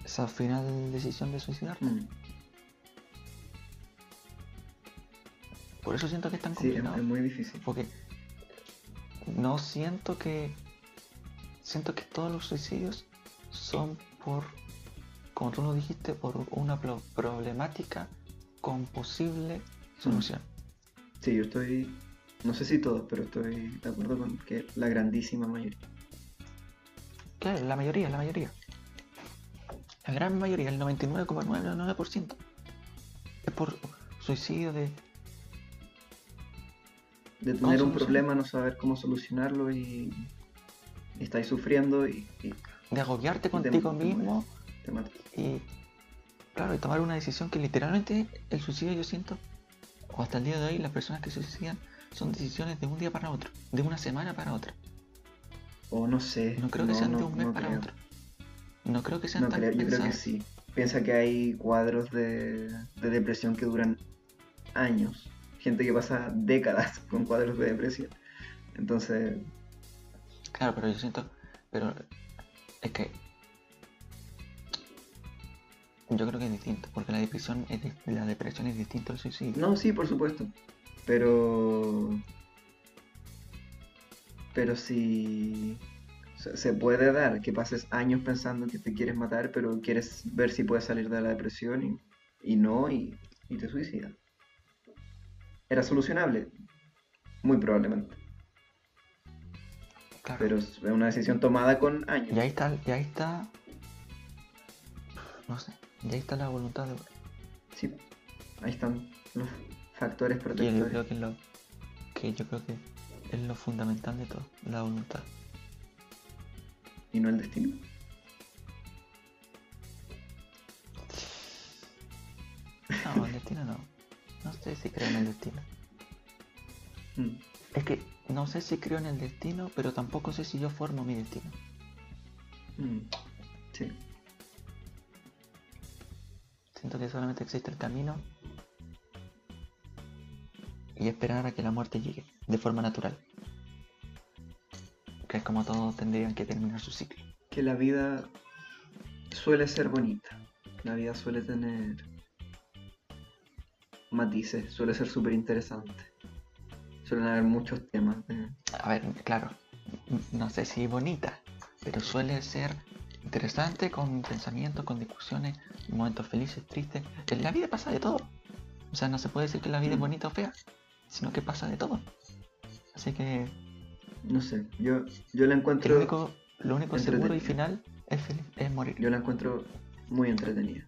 esa final decisión de suicidarte. Mm. Por eso siento que es tan Sí, es, complicado. es muy difícil. Porque no siento que. Siento que todos los suicidios son por. Como tú lo dijiste, por una pro- problemática con posible solución. Sí, yo estoy, no sé si todos, pero estoy de acuerdo con que la grandísima mayoría. Claro, la mayoría, la mayoría. La gran mayoría, el 99,99% es por suicidio de. De ¿Cómo tener un problema, no saber cómo solucionarlo y, y estáis sufriendo y, y de agobiarte te- contigo te mismo te y. Claro, y tomar una decisión que literalmente el suicidio yo siento, o hasta el día de hoy, las personas que se suicidan son decisiones de un día para otro, de una semana para otra. O no sé. No creo que sean de un mes no para creo. otro. No creo que sean No tan creo, yo creo que sí. Piensa que hay cuadros de, de depresión que duran años. Gente que pasa décadas [laughs] con cuadros de depresión. Entonces, Claro, pero yo siento. Pero es que. Yo creo que es distinto, porque la depresión es, la depresión es distinto al suicidio. no, sí, por supuesto. Pero. Pero si. Se, se puede dar que pases años pensando que te quieres matar, pero quieres ver si puedes salir de la depresión y, y no, y, y te suicidas. ¿Era solucionable? Muy probablemente. Claro. Pero es una decisión tomada con años. Y ahí está, y ahí está. No sé. Y ahí está la voluntad de. Sí, ahí están los factores Y yo protectores. creo que lo que yo creo que es lo fundamental de todo, la voluntad. Y no el destino. No, el destino no. No sé si creo en el destino. Mm. Es que no sé si creo en el destino, pero tampoco sé si yo formo mi destino. Mm. Sí. Siento que solamente existe el camino y esperar a que la muerte llegue de forma natural. Que es como todos tendrían que terminar su ciclo. Que la vida suele ser bonita. La vida suele tener matices, suele ser súper interesante. Suelen haber muchos temas. de- A ver, claro, no sé si bonita, pero suele ser interesante con pensamientos, con discusiones, momentos felices, tristes. En la vida pasa de todo. O sea, no se puede decir que la vida es Mm. bonita o fea, sino que pasa de todo. Así que No sé, yo, yo la encuentro. único, lo único seguro y final es, feliz, es morir. Yo la encuentro muy entretenida.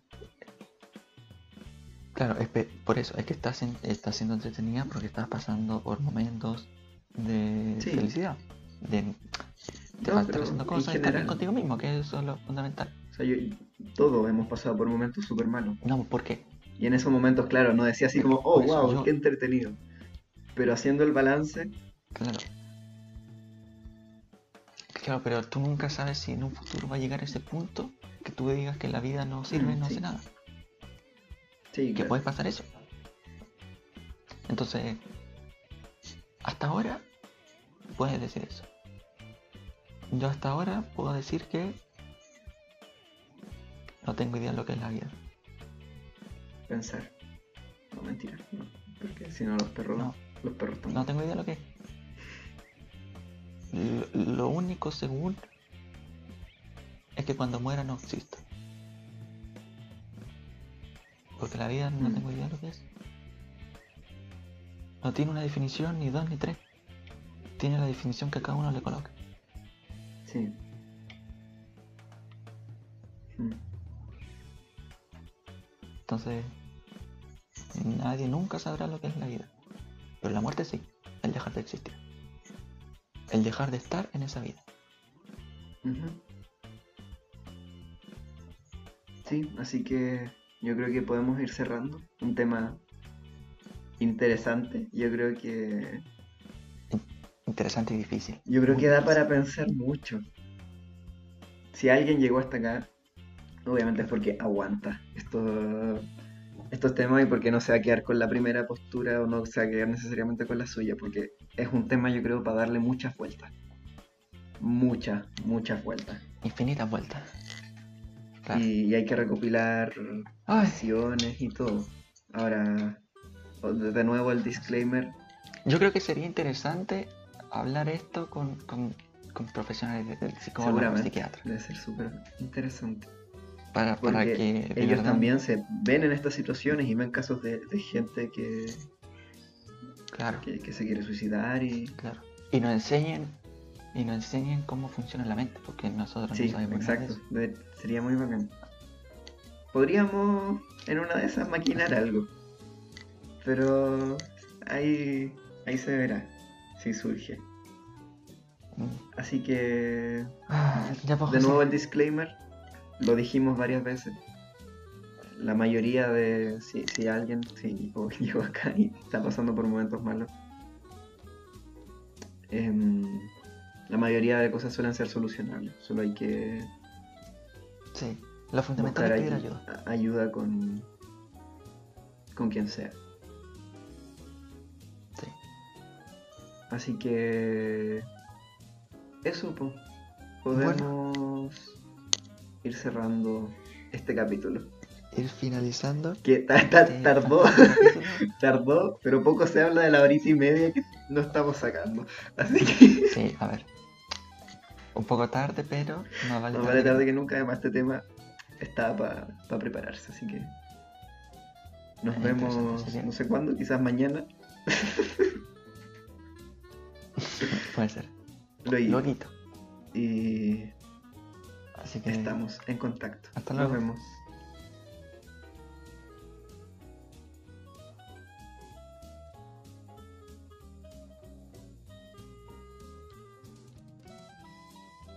Claro, es por eso, es que estás, en- estás siendo entretenida porque estás pasando por momentos de Sí. felicidad. De, te No, estás pero haciendo en cosas, estar bien general. contigo mismo, que eso es lo fundamental. O sea, yo, todos hemos pasado por momentos súper malos. No, ¿por qué? Y en esos momentos, claro, no decía así como, oh, wow, yo- qué entretenido. Pero haciendo el balance, Claro. Claro, pero tú nunca sabes si en un futuro va a llegar ese punto que tú digas que la vida no sirve, Mm, no sí. hace nada. sí, Que claro. puede pasar eso. Entonces, hasta ahora puedes decir eso. Yo hasta ahora puedo decir que no tengo idea de lo que es la vida. pensar. No, mentira. No, porque si no los perros, No. los perros también. No tengo idea de lo que es. Lo, único seguro es que cuando muera no exista. Porque la vida no Mm. tengo idea de lo que es. No tiene una definición ni dos ni tres. Tiene la definición que cada uno le coloque. Sí. Mm. Entonces, nadie nunca sabrá lo que es la vida. Pero la muerte sí, el dejar de existir. El dejar de estar en esa vida. Sí, así que yo creo que podemos ir cerrando. Un tema interesante. Yo creo que Interesante y difícil. yo creo Muy que da para pensar mucho. Si alguien llegó hasta acá, obviamente es porque aguanta estos, estos temas y porque no se va a quedar con la primera postura o no se va a quedar necesariamente con la suya, porque es un tema yo creo para darle muchas vueltas. Muchas, muchas vueltas. Infinitas vueltas. Claro. Y, y hay que recopilar acciones y todo. Ahora, de nuevo el disclaimer. yo creo que sería interesante hablar esto con, con, con profesionales de- del psicólogo psiquiatra. Debe ser súper interesante. Para, para que ellos verdad- también se ven en estas situaciones y ven casos de, de gente que, Claro, que, que se quiere suicidar y... claro. Y nos enseñen, y nos enseñen cómo funciona la mente, porque nosotros Sí, no sabemos nada de exacto. eso. De- sería muy bacán. Podríamos en una de esas maquinar algo. Pero ahí, ahí se verá si surge. Mm. Así que Ah, ya De nuevo el disclaimer, lo dijimos varias veces. La mayoría de. Si, si alguien si [laughs] llegó, acá y está pasando por momentos malos, em, la mayoría de cosas suelen ser solucionables. Solo hay que Sí, lo fundamental es pedir ayuda. ayuda con, con quien sea. Sí. Así que. Eso, po. Podemos ir cerrando este capítulo. Ir finalizando. Que ta- ta- este tardó, [laughs] [laughs] tardó, pero poco se habla de la horita y media que no estamos sacando. Así que Sí, a ver. Un poco tarde, pero no vale No tarde. vale tarde que nunca, además este tema está para prepararse, así que nos Es vemos no sé cuándo, quizás mañana. [laughs] Puede ser. Luego. Y Así que estamos en contacto. Hasta Nos luego. vemos.